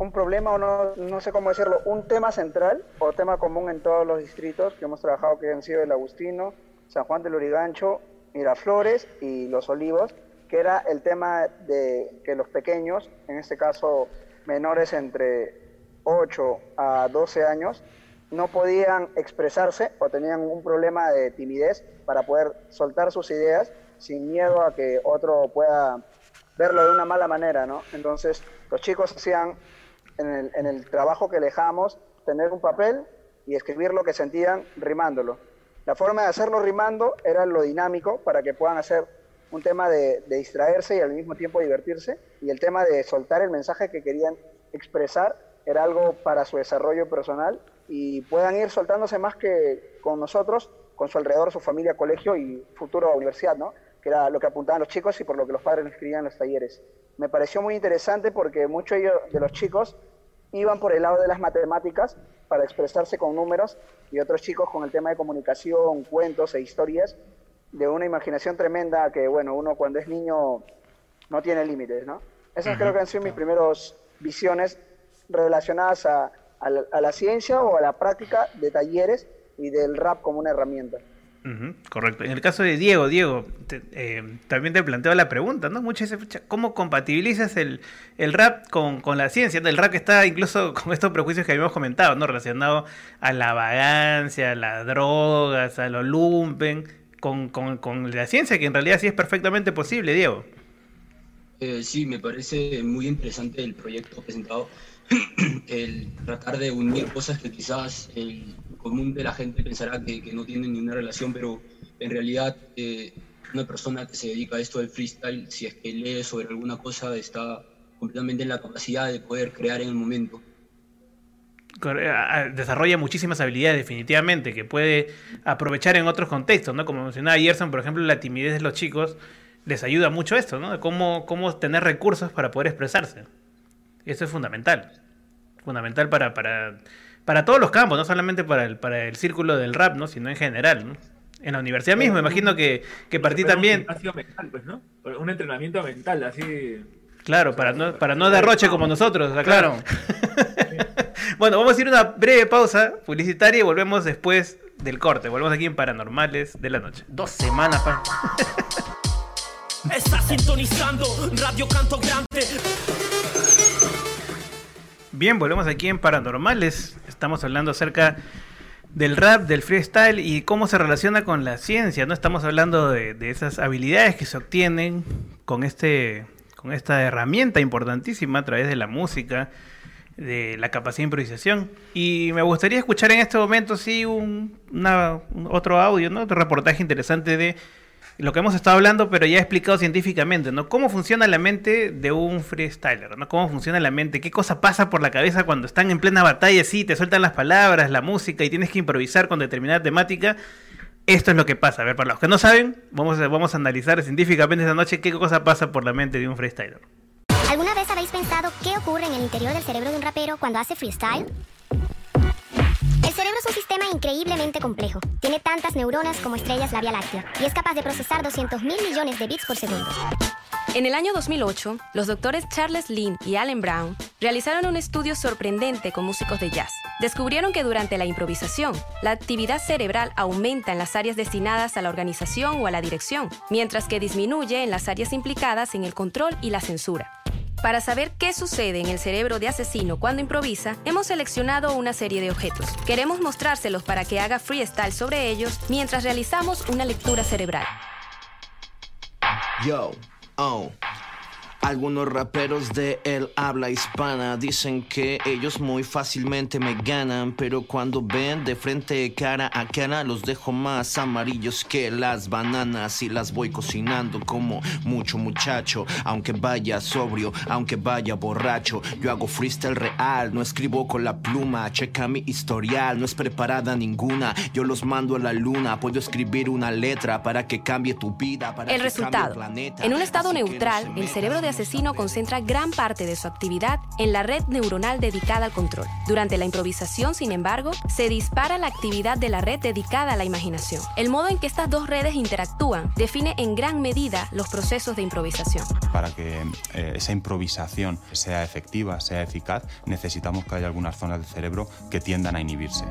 un, problema, o no, no sé cómo decirlo, un tema central o tema común en todos los distritos que hemos trabajado, que han sido el Agustino, San Juan del Lurigancho, Miraflores y Los Olivos, que era el tema de que los pequeños, en este caso menores entre 8 a 12 años, no podían expresarse o tenían un problema de timidez para poder soltar sus ideas sin miedo a que otro pueda verlo de una mala manera, ¿no? Entonces, los chicos hacían en el, trabajo que dejamos tener un papel y escribir lo que sentían rimándolo. La forma de hacerlo rimando era lo dinámico para que puedan hacer un tema de, de distraerse y al mismo tiempo divertirse y el tema de soltar el mensaje que querían expresar era algo para su desarrollo personal y puedan ir soltándose más que con nosotros, con su alrededor, su familia, colegio y futuro universidad, ¿no? que era lo que apuntaban los chicos y por lo que los padres escribían en los talleres. Me pareció muy interesante porque muchos de los chicos iban por el lado de las matemáticas para expresarse con números y otros chicos con el tema de comunicación, cuentos e historias de una imaginación tremenda que, bueno, uno cuando es niño no tiene límites, ¿no? Esas creo que han sido mis primeras visiones relacionadas a, a la, ciencia o a la práctica de talleres y del rap como una herramienta. Correcto. En el caso de Diego, Diego, eh, también te planteo la pregunta, ¿no? Muchas veces, ¿cómo compatibilizas el, el rap con, con, la ciencia? El rap está incluso [LAUGHS] con estos prejuicios que habíamos comentado, ¿no? Relacionado a la vagancia, a las drogas, a lo lumpen, con, con, con, la ciencia, que en realidad sí es perfectamente posible, Diego. Eh, sí, me parece muy interesante el proyecto presentado [CLEARS THROAT] el tratar de unir cosas que quizás común de la gente pensará que, que no tienen ninguna relación, pero en realidad eh, una persona que se dedica a esto del freestyle, si es que lee sobre alguna cosa, está completamente en la capacidad de poder crear en el momento. Desarrolla muchísimas habilidades definitivamente que puede aprovechar en otros contextos, ¿no? Como mencionaba Gerson, por ejemplo, la timidez de los chicos les ayuda mucho esto, ¿no? Cómo, cómo tener recursos para poder expresarse. Eso es fundamental. Fundamental para, para, para todos los campos, no solamente para el, para el círculo del rap, ¿no? sino en general. ¿no? En la universidad mismo, imagino que, que partí también. Un mental, pues, ¿no? Un entrenamiento mental, así. Claro, para no, para no derroche como nosotros, claro. [LAUGHS] bueno, vamos a ir a una breve pausa publicitaria y volvemos después del corte. Volvemos aquí en Paranormales de la Noche. Dos semanas, pa. Está sintonizando Radio Canto Grande. Bien, volvemos aquí en Paranormales. Estamos hablando acerca del rap, del freestyle y cómo se relaciona con la ciencia. No estamos hablando de, esas habilidades que se obtienen con este, con esta herramienta importantísima a través de la música, de la capacidad de improvisación. Y me gustaría escuchar en este momento, sí, un, una- un otro audio. Otro reportaje interesante de lo que hemos estado hablando, pero ya explicado científicamente, ¿no? Cómo funciona la mente de un freestyler, ¿no? Cómo funciona la mente, qué cosa pasa por la cabeza cuando están en plena batalla, sí, te sueltan las palabras, la música y tienes que improvisar con determinada temática. Esto es lo que pasa. A ver, para los que no saben, vamos vamos a analizar científicamente esta noche qué cosa pasa por la mente de un freestyler. ¿Alguna vez habéis pensado qué ocurre en el interior del cerebro de un rapero cuando hace freestyle? El cerebro es un sistema increíblemente complejo. Tiene tantas neuronas como estrellas la Vía Láctea y es capaz de procesar 200 mil millones de bits por segundo. En el año 2008, los doctores Charles Lynn y Allen Brown realizaron un estudio sorprendente con músicos de jazz. Descubrieron que durante la improvisación, la actividad cerebral aumenta en las áreas destinadas a la organización o a la dirección, mientras que disminuye en las áreas implicadas en el control y la censura. Para saber qué sucede en el cerebro de asesino cuando improvisa, hemos seleccionado una serie de objetos. Queremos mostrárselos para que haga freestyle sobre ellos mientras realizamos una lectura cerebral. Yo, oh. Algunos raperos de el habla hispana dicen que ellos muy fácilmente me ganan, pero cuando ven de frente cara a cara los dejo más amarillos que las bananas y las voy cocinando como mucho muchacho, aunque vaya sobrio, aunque vaya borracho, yo hago freestyle real, no escribo con la pluma, checa mi historial, no es preparada ninguna, yo los mando a la luna, puedo escribir una letra para que cambie tu vida, para El que resultado. cambie el planeta. En un estado Así que no neutral, el cerebro de asesino concentra gran parte de su actividad en la red neuronal dedicada al control. Durante la improvisación, sin embargo, se dispara la actividad de la red dedicada a la imaginación. El modo en que estas dos redes interactúan define en gran medida los procesos de improvisación. Para que eh, esa improvisación sea efectiva, sea eficaz, necesitamos que haya algunas zonas del cerebro que tiendan a inhibirse.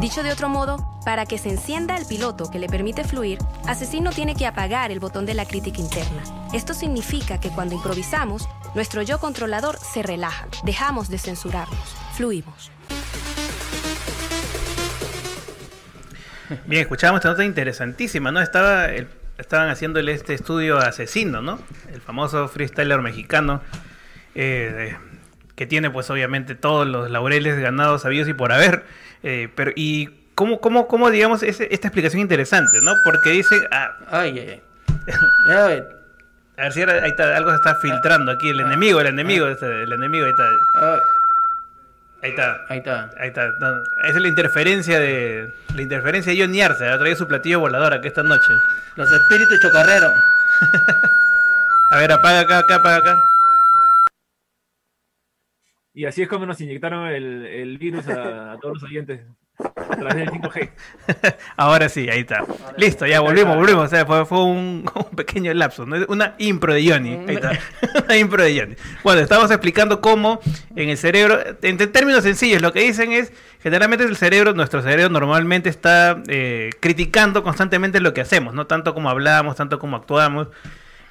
Dicho de otro modo, para que se encienda el piloto que le permite fluir, Asesino tiene que apagar el botón de la crítica interna. Esto significa que cuando improvisamos, nuestro yo controlador se relaja, dejamos de censurarnos, fluimos. Bien, escuchábamos esta nota interesantísima, ¿no? Estaba el- estaban haciéndole este estudio a Asesino, ¿no? El famoso freestyler mexicano, eh, que tiene pues obviamente todos los laureles ganados, sabidos y por haber. eh, pero, y cómo, cómo, cómo digamos, esta explicación interesante, ¿no? Porque dice... ah, Ay, ay, ay. A ver si ahí está, algo se está filtrando aquí, el enemigo, el enemigo, este, el enemigo, ahí está. Ahí está. Ahí está. Ahí está. No, esa es la interferencia de. La interferencia de Johnny Arce. Ha traído su platillo volador aquí esta noche. Los espíritus chocarreros. [LAUGHS] A ver, apaga acá, acá, apaga acá. Y así es como nos inyectaron el, el virus a, a todos los oyentes a través del 5G. Ahora sí, ahí está. Listo, ya volvimos, volvimos. O sea, fue, fue un, [LAUGHS] un pequeño lapso. ¿no? Una impro de Johnny. Ahí está. [LAUGHS] Una impro de Johnny. Bueno, estamos explicando cómo en el cerebro, en términos sencillos, lo que dicen es, generalmente el cerebro, nuestro cerebro normalmente está eh, criticando constantemente lo que hacemos, no tanto como hablamos, tanto como actuamos.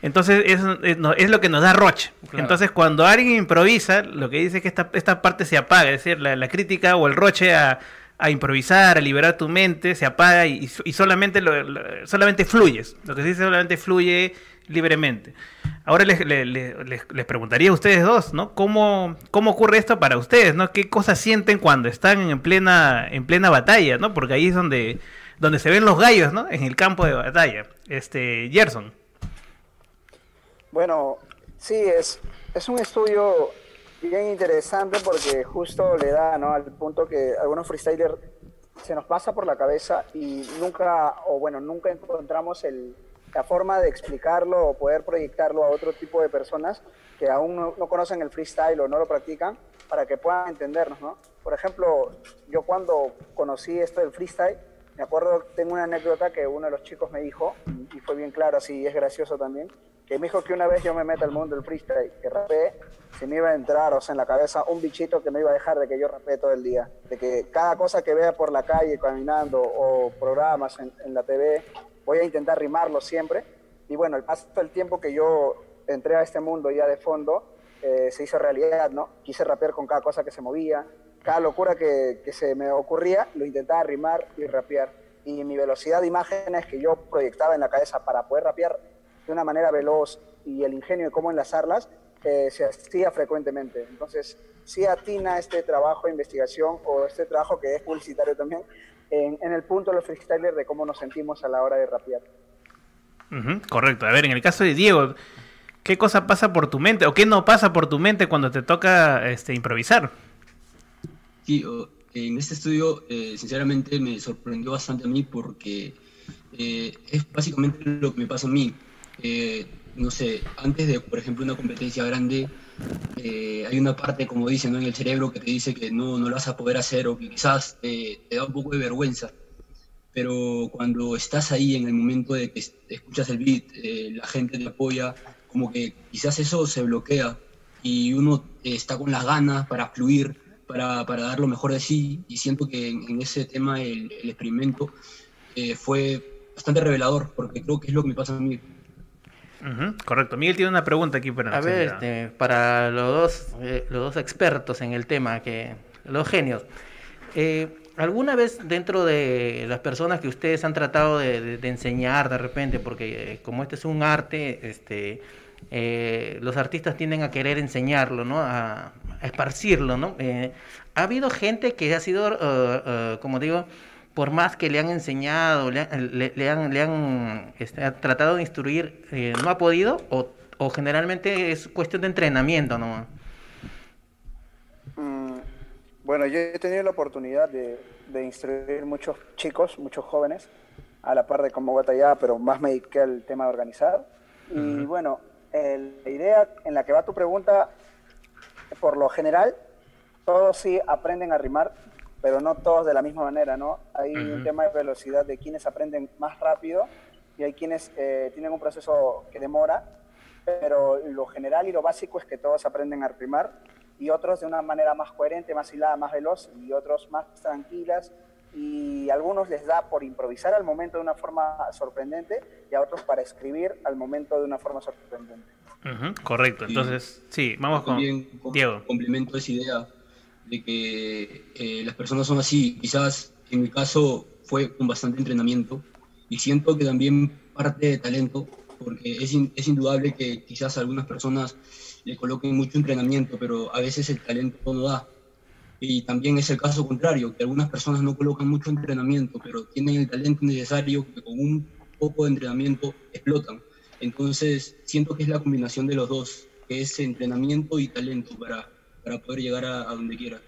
Entonces es, no- es lo que nos da roche. Claro. Entonces cuando alguien improvisa, lo que dice es que esta, esta parte se apaga, es decir, la, la crítica o el roche a, a improvisar, a liberar tu mente, se apaga y, y solamente, lo- solamente fluyes. Lo que se dice solamente fluye libremente. Ahora les, les, les- les preguntaría a ustedes dos, ¿no? ¿Cómo, ¿Cómo ocurre esto para ustedes, ¿no? ¿Qué cosas sienten cuando están en plena, en plena batalla, ¿no? Porque ahí es donde, donde se ven los gallos, ¿no? En el campo de batalla. Este, Gerson. Bueno, sí, es, es un estudio bien interesante porque justo le da ¿no? al punto que algunos freestylers se nos pasa por la cabeza y nunca, o bueno, nunca encontramos el, la forma de explicarlo o poder proyectarlo a otro tipo de personas que aún no, no conocen el freestyle o no lo practican para que puedan entendernos, ¿no? Por ejemplo, yo cuando conocí esto del freestyle, me acuerdo, tengo una anécdota que uno de los chicos me dijo, y fue bien claro, así es gracioso también, que me dijo que una vez yo me meto al mundo del freestyle, que rapé, se me iba a entrar, o sea, en la cabeza un bichito que no iba a dejar de que yo rapé todo el día, de que cada cosa que vea por la calle caminando o programas en, en la TV, voy a intentar rimarlo siempre. Y bueno, el paso del tiempo que yo entré a este mundo ya de fondo, eh, se hizo realidad, ¿no? Quise rapear con cada cosa que se movía, cada locura que, que se me ocurría, lo intentaba rimar y rapear. Y mi velocidad de imágenes que yo proyectaba en la cabeza para poder rapear de una manera veloz y el ingenio de cómo enlazarlas, eh, se hacía frecuentemente. Entonces, sí atina este trabajo de investigación o este trabajo que es publicitario también en, en el punto de los freestylers de cómo nos sentimos a la hora de rapear. Correcto. A ver, en el caso de Diego, ¿qué cosa pasa por tu mente o qué no pasa por tu mente cuando te toca este, improvisar? Sí, en este estudio, eh, sinceramente, me sorprendió bastante a mí porque eh, es básicamente lo que me pasa a mí. Eh, no sé, antes de, por ejemplo, una competencia grande, eh, hay una parte, como dicen, ¿no? en el cerebro que te dice que no, no lo vas a poder hacer o que quizás te, te da un poco de vergüenza. Pero cuando estás ahí en el momento de que es- escuchas el beat, eh, la gente te apoya, como que quizás eso se bloquea y uno está con las ganas para fluir, para, para dar lo mejor de sí. Y siento que en, ese tema el, el experimento fue bastante revelador, porque creo que es lo que me pasa a mí. Correcto. Miguel tiene una pregunta aquí para A ver, este, para los dos, eh, los dos expertos en el tema, que los genios, eh, ¿alguna vez dentro de las personas que ustedes han tratado de, de- de enseñar de repente, porque eh, como este es un arte, este, eh, los artistas tienden a querer enseñarlo, ¿no? A, a esparcirlo, ¿no? Eh, ¿Ha habido gente que ha sido, como digo, por más que le han enseñado, le han, le, le han, le han, este, ha tratado de instruir, eh, no ha podido o, o generalmente es cuestión de entrenamiento nomás? Mm, Bueno, yo he tenido la oportunidad de, de instruir muchos chicos, muchos jóvenes, a la par de cómo batallar, pero más me dediqué al tema de organizar. Y bueno, el- la idea en la que va tu pregunta, por lo general, todos sí aprenden a rimar, pero no todos de la misma manera, ¿no? Hay un Ujú. tema de velocidad de quienes aprenden más rápido y hay quienes eh, tienen un proceso que demora, pero lo general y lo básico es que todos aprenden a rimar y otros de una manera más coherente, más hilada, más veloz y otros más tranquilas y a algunos les da por improvisar al momento de una forma sorprendente y a otros para escribir al momento de una forma sorprendente. Ujú, correcto. Entonces, sí, vamos con Diego. complemento esa idea de que eh, las personas son así. Quizás en mi caso fue con bastante entrenamiento y siento que también parte de talento, porque es, es indudable que quizás algunas personas le coloquen mucho entrenamiento, pero a veces el talento no da. Y también es el caso contrario, que algunas personas no colocan mucho entrenamiento, pero tienen el talento necesario que con un poco de entrenamiento explotan. Entonces, siento que es la combinación de los dos, que es entrenamiento y talento para, para poder llegar a, donde quiera.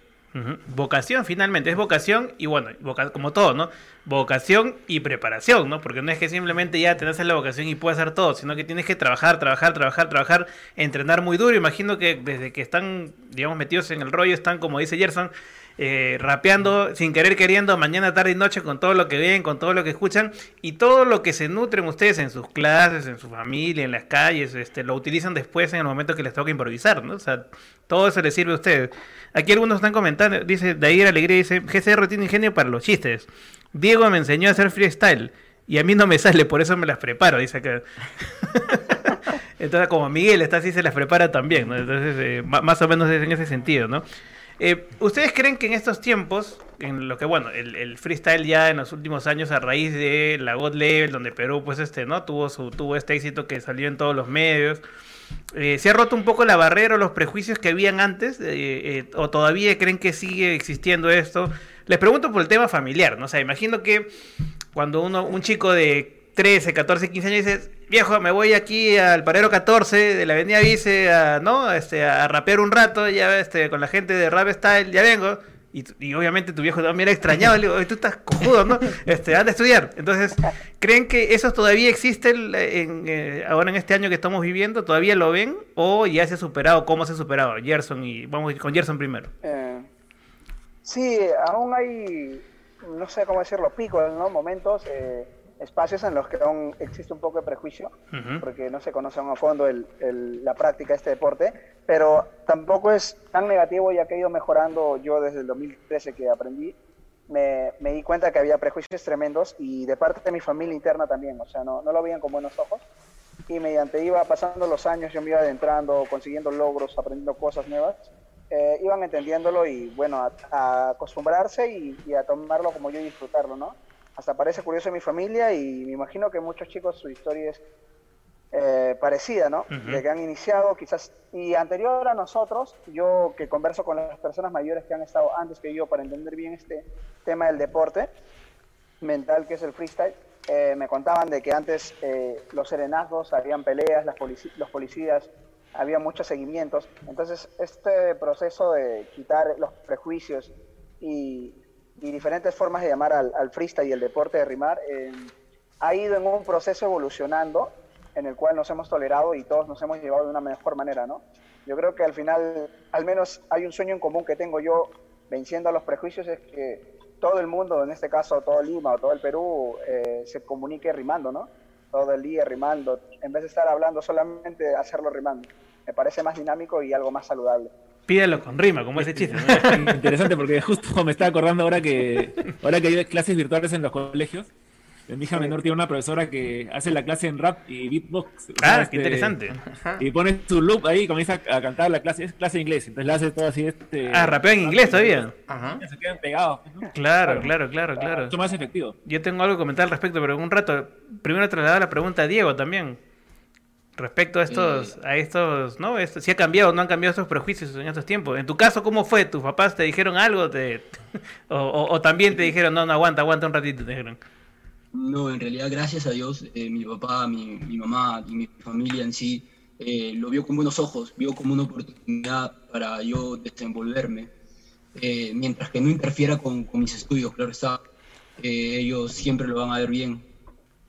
Vocación, finalmente, es vocación y bueno, voca- como todo, ¿no? Vocación y preparación, ¿no? Porque no es que simplemente ya tenés la vocación y puedes hacer todo, sino que tienes que trabajar, trabajar, trabajar, trabajar, entrenar muy duro. Imagino que desde que están, digamos, metidos en el rollo, están, como dice Gerson, eh, rapeando sin querer queriendo mañana, tarde y noche con todo lo que ven, con todo lo que escuchan y todo lo que se nutren ustedes en sus clases, en su familia, en las calles, este, lo utilizan después en el momento que les toca improvisar, ¿no? O sea, todo eso les sirve a ustedes. Aquí algunos están comentando, dice Dair Alegría, dice, GCR tiene ingenio para los chistes. Diego me enseñó a hacer freestyle y a mí no me sale, por eso me las preparo, dice acá. [LAUGHS] Entonces, como Miguel está así, se las prepara también, ¿no? Entonces, eh, más o menos en ese sentido, ¿no? Eh, ¿Ustedes creen que en estos tiempos, en lo que, bueno, el, el freestyle ya en los últimos años a raíz de la God Level, donde Perú, pues, este, ¿no? Tuvo, su, tuvo este éxito que salió en todos los medios, eh, ¿se ha roto un poco la barrera o los prejuicios que habían antes? Eh, ¿O todavía creen que sigue existiendo esto? Les pregunto por el tema familiar, ¿no? O sea, imagino que cuando uno, un chico de 13, 14, 15 años dice, viejo, me voy aquí al parero 14 de la avenida Vice a, ¿no? este, a rapear un rato, ya este, con la gente de Rap Style, ya vengo. Y, y obviamente tu viejo también era extrañado, le digo, "Oye, tú estás cojudo, ¿no? Este, anda a estudiar. Entonces, ¿creen que eso todavía existe en, en, eh, ahora en este año que estamos viviendo? ¿Todavía lo ven? ¿O ya se ha superado? ¿Cómo se ha superado? Gerson, y vamos con Gerson primero. Eh, sí, aún hay, no sé cómo decirlo, picos, ¿no? Momentos, eh, espacios en los que aún existe un poco de prejuicio, Ujú. porque no se conoce aún a fondo el- el- la práctica de este deporte, pero tampoco es tan negativo ya que he ido mejorando yo desde el 2013 que aprendí. Me, me di cuenta que había prejuicios tremendos y de parte de mi familia interna también, o sea, no, no lo veían con buenos ojos. Y mediante iba pasando los años, yo me iba adentrando, consiguiendo logros, aprendiendo cosas nuevas, eh, iban entendiéndolo y bueno, a, a acostumbrarse y, y a tomarlo como yo y disfrutarlo, ¿no? Hasta parece curioso en mi familia y me imagino que muchos chicos su historia es eh, parecida, ¿no? De que han iniciado quizás, y anterior a nosotros, yo que converso con las personas mayores que han estado antes que yo para entender bien este tema del deporte mental que es el freestyle, eh, me contaban de que antes eh, los serenazgos, habían peleas, las los policías, había muchos seguimientos. Entonces, este proceso de quitar los prejuicios y, y diferentes formas de llamar al, al freestyle y el deporte de rimar, eh, ha ido en un proceso evolucionando en el cual nos hemos tolerado y todos nos hemos llevado de una mejor manera, ¿no? Yo creo que al final, al menos hay un sueño en común que tengo yo venciendo a los prejuicios, es que todo el mundo, en este caso todo Lima o todo el Perú, eh, se comunique rimando, ¿no? Todo el día rimando, en vez de estar hablando solamente, hacerlo rimando. Me parece más dinámico y algo más saludable. Pídelo con rima, como ese chiste. Interesante porque justo me estaba acordando ahora que ahora que hay clases virtuales en los colegios. Mi hija menor tiene una profesora que hace la clase en rap y beatbox. Ah, Este, qué interesante. Y pone su loop ahí y comienza a cantar la clase. Es clase de inglés, entonces la hace todo así. Este, Ah, rapea en inglés todavía. Se quedan pegados. ¿no? Claro, claro, claro, claro. Mucho más efectivo. Yo tengo algo que comentar al respecto, pero en un rato. Primero trasladar la pregunta a Diego también. Respecto a estos, a estos, ¿no? Esto- si ha cambiado o no han cambiado estos prejuicios en estos tiempos. En tu caso, ¿cómo fue? ¿Tus papás te dijeron algo? Te, [LAUGHS] o, o- o también te dijeron, no, no, aguanta, aguanta un ratito, te dijeron. No, en realidad, gracias a Dios, eh, mi papá, mi, mi mamá y mi familia en sí eh, lo vio con buenos ojos, vio como una oportunidad para yo desenvolverme, eh, mientras que no interfiera con, con mis estudios, claro está. Eh, ellos siempre lo van a ver bien.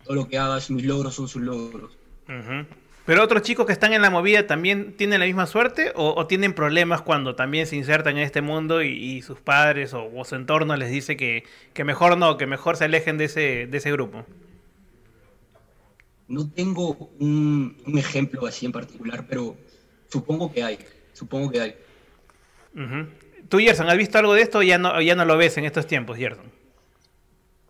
Todo lo que hagas, mis logros son sus logros. Ujú. Pero otros chicos que están en la movida también tienen la misma suerte o, o tienen problemas cuando también se insertan en este mundo y, y sus padres o, o su entorno les dice que, que mejor no, que mejor se alejen de ese, de ese grupo. No tengo un, un ejemplo así en particular, pero supongo que hay, supongo que hay. ¿Tú, Gerson, has visto algo de esto o ya no, ya no lo ves en estos tiempos, Gerson?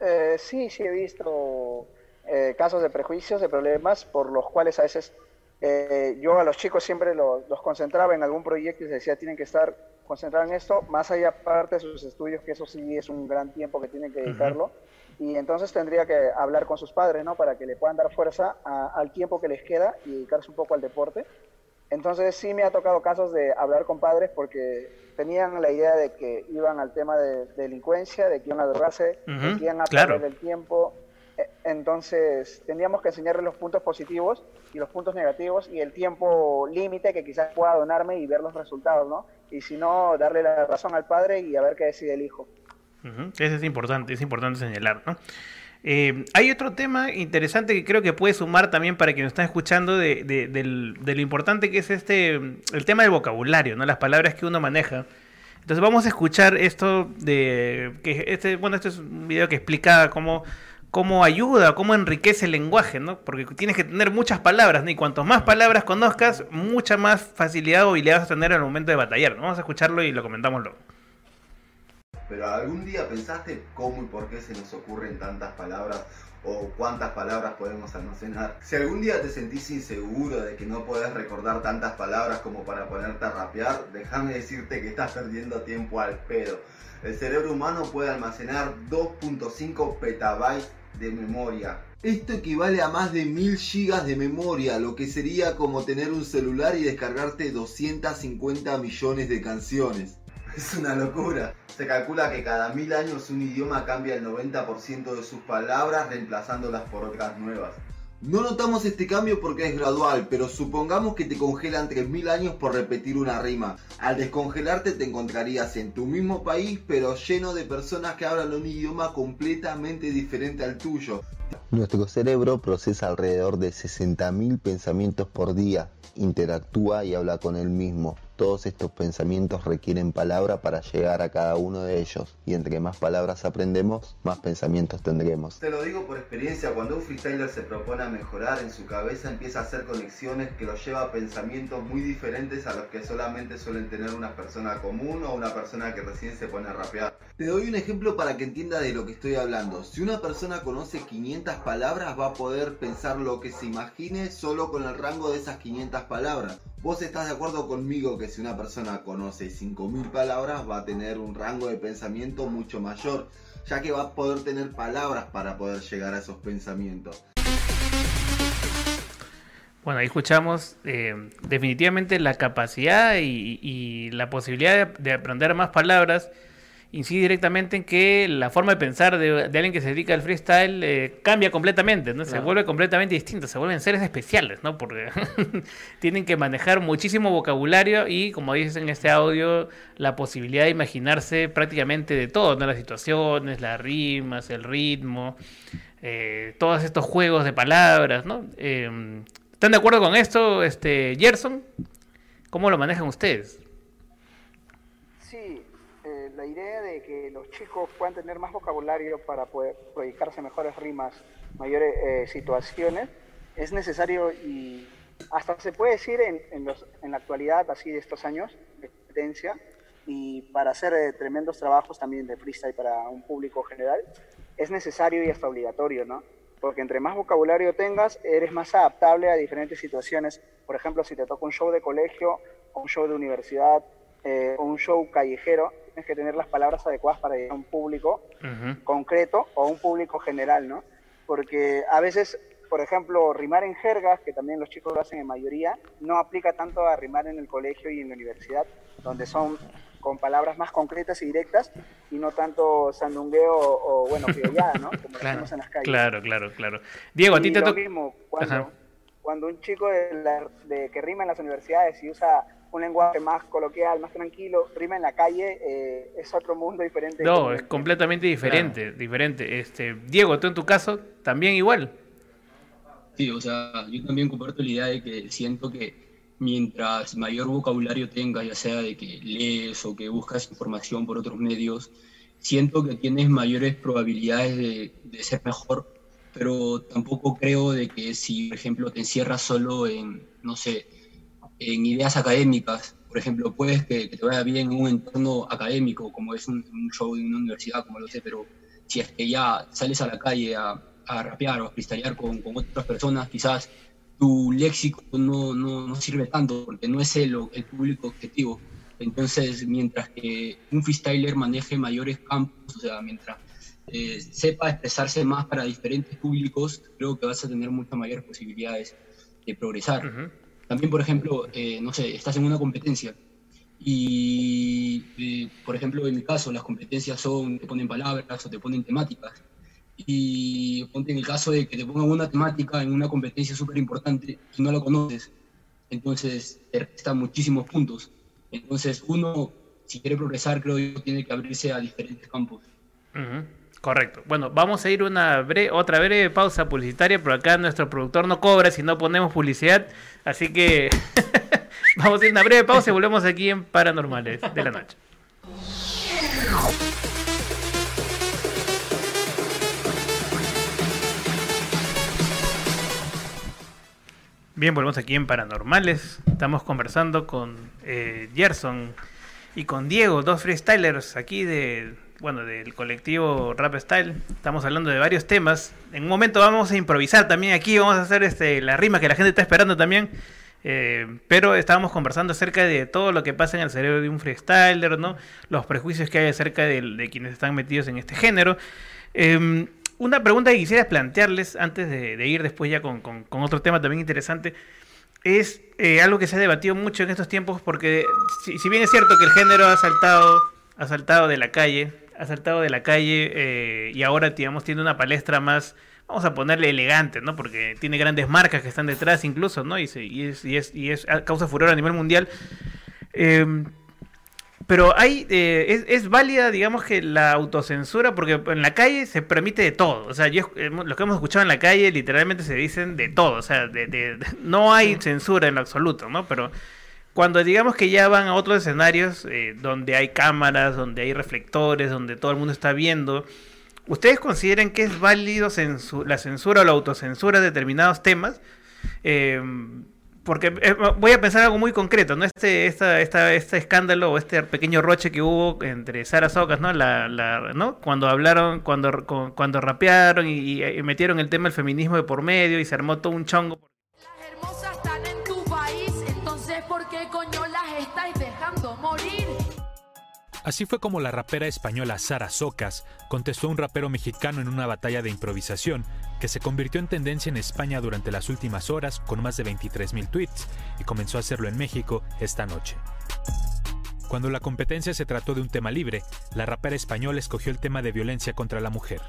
Eh, sí, sí he visto eh, casos de prejuicios, de problemas, por los cuales a veces eh, yo a los chicos siempre lo- los concentraba en algún proyecto y les decía, tienen que estar concentrados en esto, más allá parte de sus estudios, que eso sí es un gran tiempo que tienen que dedicarlo. Y entonces tendría que hablar con sus padres, ¿no? Para que le puedan dar fuerza a- al tiempo que les queda y dedicarse un poco al deporte. Entonces sí me ha tocado casos de hablar con padres porque tenían la idea de que iban al tema de delincuencia, de que iban a drogarse, de Ujú, que iban a claro. perder el tiempo. Entonces teníamos que enseñarles los puntos positivos y los puntos negativos y el tiempo límite que quizás pueda donarme y ver los resultados, ¿no? Y si no, darle la razón al padre y a ver qué decide el hijo. Ujú, Eso es importante, es importante señalar, ¿no? Eh, hay otro tema interesante que creo que puede sumar también para quienes están escuchando de, de- del- de lo importante que es este el tema del vocabulario, ¿no? Las palabras que uno maneja. Entonces vamos a escuchar esto de que este bueno este es un video que explica cómo cómo ayuda, cómo enriquece el lenguaje, ¿no? Porque tienes que tener muchas palabras, ¿no? Y cuanto más palabras conozcas, mucha más facilidad o habilidad vas a tener al momento de batallar. Vamos a escucharlo y lo comentamos luego. Pero algún día pensaste cómo y por qué se nos ocurren tantas palabras o cuántas palabras podemos almacenar. Si algún día te sentís inseguro de que no podés recordar tantas palabras como para ponerte a rapear, déjame decirte que estás perdiendo tiempo al pedo. El cerebro humano puede almacenar 2.5 petabytes de memoria. Esto equivale a más de 1000 gigas de memoria, lo que sería como tener un celular y descargarte 250 millones de canciones. Es una locura. Se calcula que cada mil años un idioma cambia el 90% de sus palabras reemplazándolas por otras nuevas. No notamos este cambio porque es gradual, pero supongamos que te congelan 3.000 años por repetir una rima. Al descongelarte te encontrarías en tu mismo país, pero lleno de personas que hablan un idioma completamente diferente al tuyo. Nuestro cerebro procesa alrededor de 60.000 pensamientos por día, interactúa y habla con él mismo. Todos estos pensamientos requieren palabra para llegar a cada uno de ellos, y entre más palabras aprendemos, más pensamientos tendremos. Te lo digo por experiencia, cuando un freestyler se propone a mejorar en su cabeza empieza a hacer conexiones que lo lleva a pensamientos muy diferentes a los que solamente suelen tener una persona común o una persona que recién se pone a rapear. Te doy un ejemplo para que entiendas de lo que estoy hablando. Si una persona conoce 500 palabras va a poder pensar lo que se imagine solo con el rango de esas 500 palabras. Vos estás de acuerdo conmigo que si una persona conoce 5000 palabras va a tener un rango de pensamiento mucho mayor, ya que va a poder tener palabras para poder llegar a esos pensamientos. Bueno, ahí escuchamos eh, definitivamente la capacidad y, la posibilidad de aprender más palabras incide directamente en que la forma de pensar de, de alguien que se dedica al freestyle eh, cambia completamente, ¿no? Se Claro. vuelve completamente distinto, se vuelven seres especiales, ¿no? Porque [LAUGHS] tienen que manejar muchísimo vocabulario y, como dices en este audio, la posibilidad de imaginarse prácticamente de todo, ¿no? Las situaciones, las rimas, el ritmo, eh, todos estos juegos de palabras, ¿no? Eh, ¿Están de acuerdo con esto, este, Gerson? ¿Cómo lo manejan ustedes? Idea de que los chicos puedan tener más vocabulario para poder proyectarse mejores rimas, mayores eh, situaciones, es necesario y hasta se puede decir en, en, los, en la actualidad, así de estos años de competencia, y para hacer eh, tremendos trabajos también de freestyle para un público general, es necesario y hasta obligatorio, ¿no? Porque entre más vocabulario tengas, eres más adaptable a diferentes situaciones. Por ejemplo, si te toca un show de colegio, un show de universidad, eh, un show callejero, tienes que tener las palabras adecuadas para llegar a un público concreto o un público general, ¿no? Porque a veces, por ejemplo, rimar en jergas, que también los chicos lo hacen en mayoría, no aplica tanto a rimar en el colegio y en la universidad, donde son con palabras más concretas y directas y no tanto sandungueo o, o, bueno, [LAUGHS] criollada, ¿no? Como lo Claro, hacemos en las calles. claro, claro, claro. Diego, a ti te toca... cuando, Ajá. cuando un chico de, la- de que rima en las universidades y usa un lenguaje más coloquial, más tranquilo, rima en la calle, eh, es otro mundo diferente. No, es completamente diferente, diferente. Este, Diego, tú en tu caso también igual. Sí, o sea, yo también comparto la idea de que siento que mientras mayor vocabulario tengas, ya sea de que lees o que buscas información por otros medios, siento que tienes mayores probabilidades de, de ser mejor, pero tampoco creo de que si, por ejemplo, te encierras solo en, no sé, en ideas académicas, por ejemplo, puedes que, que te vaya bien en un entorno académico, como es un, un show de una universidad, como lo sé, pero si es que ya sales a la calle a, a rapear o a freestylear con, con otras personas, quizás tu léxico no, no, no sirve tanto porque no es el, el público objetivo. Entonces, mientras que un freestyler maneje mayores campos, o sea, mientras eh, sepa expresarse más para diferentes públicos, creo que vas a tener muchas mayores posibilidades de progresar. También, por ejemplo, eh, no sé, estás en una competencia y, eh, por ejemplo, en mi caso, las competencias son, te ponen palabras o te ponen temáticas. Y ponte en el caso de que te pongan una temática en una competencia súper importante y no la conoces, entonces te restan muchísimos puntos. Entonces, uno, si quiere progresar, creo yo, tiene que abrirse a diferentes campos. Ujú, Correcto. Bueno, vamos a ir una bre- otra breve pausa publicitaria, pero acá nuestro productor no cobra si no ponemos publicidad, así que [LAUGHS] vamos a ir a una breve pausa y volvemos aquí en Paranormales de la Noche. Bien, volvemos aquí en Paranormales. Estamos conversando con eh, Gerson y con Diego, dos freestylers aquí de, bueno, del colectivo Rap Style. Estamos hablando de varios temas. En un momento vamos a improvisar también aquí, vamos a hacer este, la rima que la gente está esperando también. Eh, pero estábamos conversando acerca de todo lo que pasa en el cerebro de un freestyler, ¿no? Los prejuicios que hay acerca de, quienes están metidos en este género. Eh, una pregunta que quisiera plantearles antes de, de ir después ya con, con- con otro tema también interesante es eh, algo que se ha debatido mucho en estos tiempos porque si, si bien es cierto que el género ha saltado, ha saltado de la calle, ha saltado de la calle eh, y ahora digamos tiene una palestra más, vamos a ponerle elegante, ¿no? Porque tiene grandes marcas que están detrás incluso, ¿no? Y, se- y es, y es, y es causa furor a nivel mundial. Eh, pero hay eh, es, es válida, digamos que la autocensura, porque en la calle se permite de todo. O sea, yo, lo que hemos escuchado en la calle literalmente se dicen de todo. O sea, de- no hay censura en lo absoluto, ¿no? Pero cuando digamos que ya van a otros escenarios eh, donde hay cámaras, donde hay reflectores, donde todo el mundo está viendo, ¿ustedes consideran que es válido la censura o la autocensura de determinados temas? Eh, porque eh, voy a pensar algo muy concreto, ¿no? Este, esta, esta, este escándalo o este pequeño roche que hubo entre Sara Socas, ¿no? La, ¿no? Cuando hablaron, cuando, cu- cuando rapearon y, y metieron el tema del feminismo de por medio y se armó todo un chongo. Así fue como la rapera española Sara Socas contestó a un rapero mexicano en una batalla de improvisación que se convirtió en tendencia en España durante las últimas horas con más de 23.000 tweets y comenzó a hacerlo en México esta noche. Cuando la competencia se trató de un tema libre, la rapera española escogió el tema de violencia contra la mujer.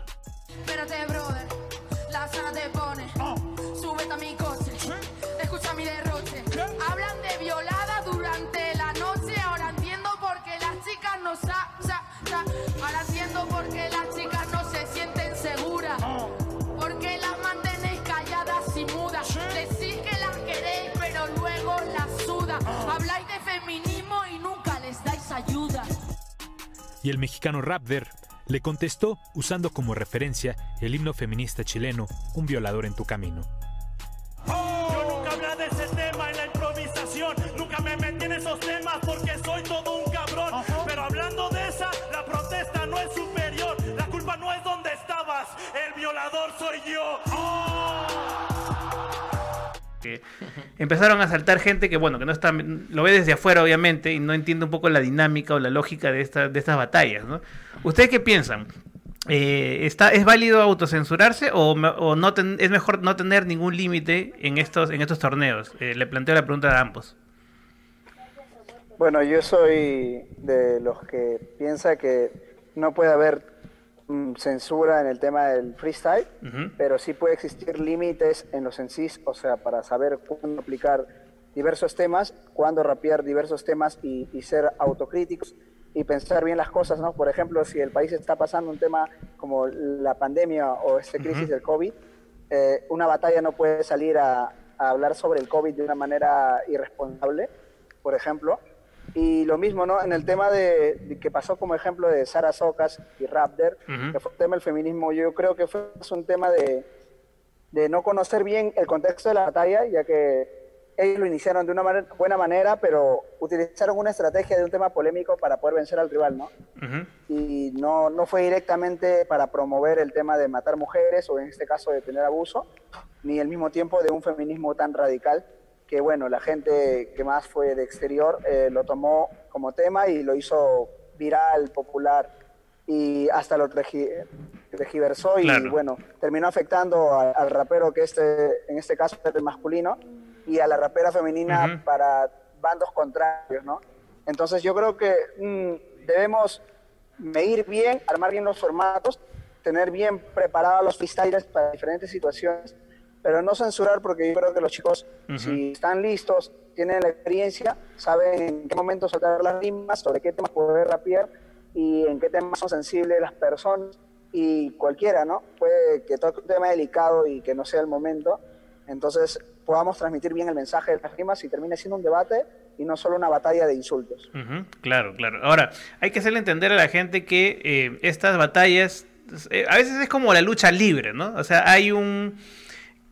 Y el mexicano Rapder le contestó usando como referencia el himno feminista chileno Un violador en tu camino. Yo nunca hablé de ese tema en la improvisación. Nunca me metí en esos temas porque soy todo un cabrón. Pero hablando de esa, la protesta no es superior. La culpa no es donde estabas. El violador soy yo. Que empezaron a saltar gente que bueno que no está lo ve desde afuera obviamente y no entiende un poco la dinámica o la lógica de esta, de estas batallas ¿no? ustedes qué piensan Eh, está es válido autocensurarse o, no es mejor no tener ningún límite en estos en estos torneos Eh, le planteo la pregunta a ambos. Bueno, yo soy de los que piensa que no puede haber censura en el tema del freestyle, pero sí puede existir límites en los MCs, o sea, para saber cuándo aplicar diversos temas, cuándo rapear diversos temas y, y ser autocríticos y pensar bien las cosas, ¿no? Por ejemplo, si el país está pasando un tema como la pandemia o esta crisis del COVID, eh, una batalla no puede salir a, a hablar sobre el COVID de una manera irresponsable, por ejemplo. Y lo mismo, ¿no? En el tema de, de que pasó como ejemplo de Sara Socas y Raptor, Ujú. que fue el tema del feminismo, yo creo que fue un tema de, de no conocer bien el contexto de la batalla, ya que ellos lo iniciaron de una manera- buena manera, pero utilizaron una estrategia de un tema polémico para poder vencer al rival, ¿no? y no, no fue directamente para promover el tema de matar mujeres o en este caso de tener abuso, ni al mismo tiempo de un feminismo tan radical que bueno, la gente que más fue de exterior eh, lo tomó como tema y lo hizo viral, popular y hasta lo regi- regiversó y Claro. bueno, terminó afectando a- al rapero que este, en este caso es el masculino y a la rapera femenina para bandos contrarios, ¿no? Entonces yo creo que mm, debemos medir bien, armar bien los formatos, tener bien preparados los freestylers para diferentes situaciones, pero no censurar porque yo creo que los chicos, Ujú. si están listos, tienen la experiencia, saben en qué momento soltar las rimas, sobre qué temas poder rapear y en qué temas son sensibles las personas y cualquiera, ¿no? Puede que toque un tema delicado y que no sea el momento, entonces podamos transmitir bien el mensaje de las rimas y termine siendo un debate y no solo una batalla de insultos. Ujú, Claro, claro. Ahora, hay que hacerle entender a la gente que eh, estas batallas eh, a veces es como la lucha libre, ¿no? O sea, hay un...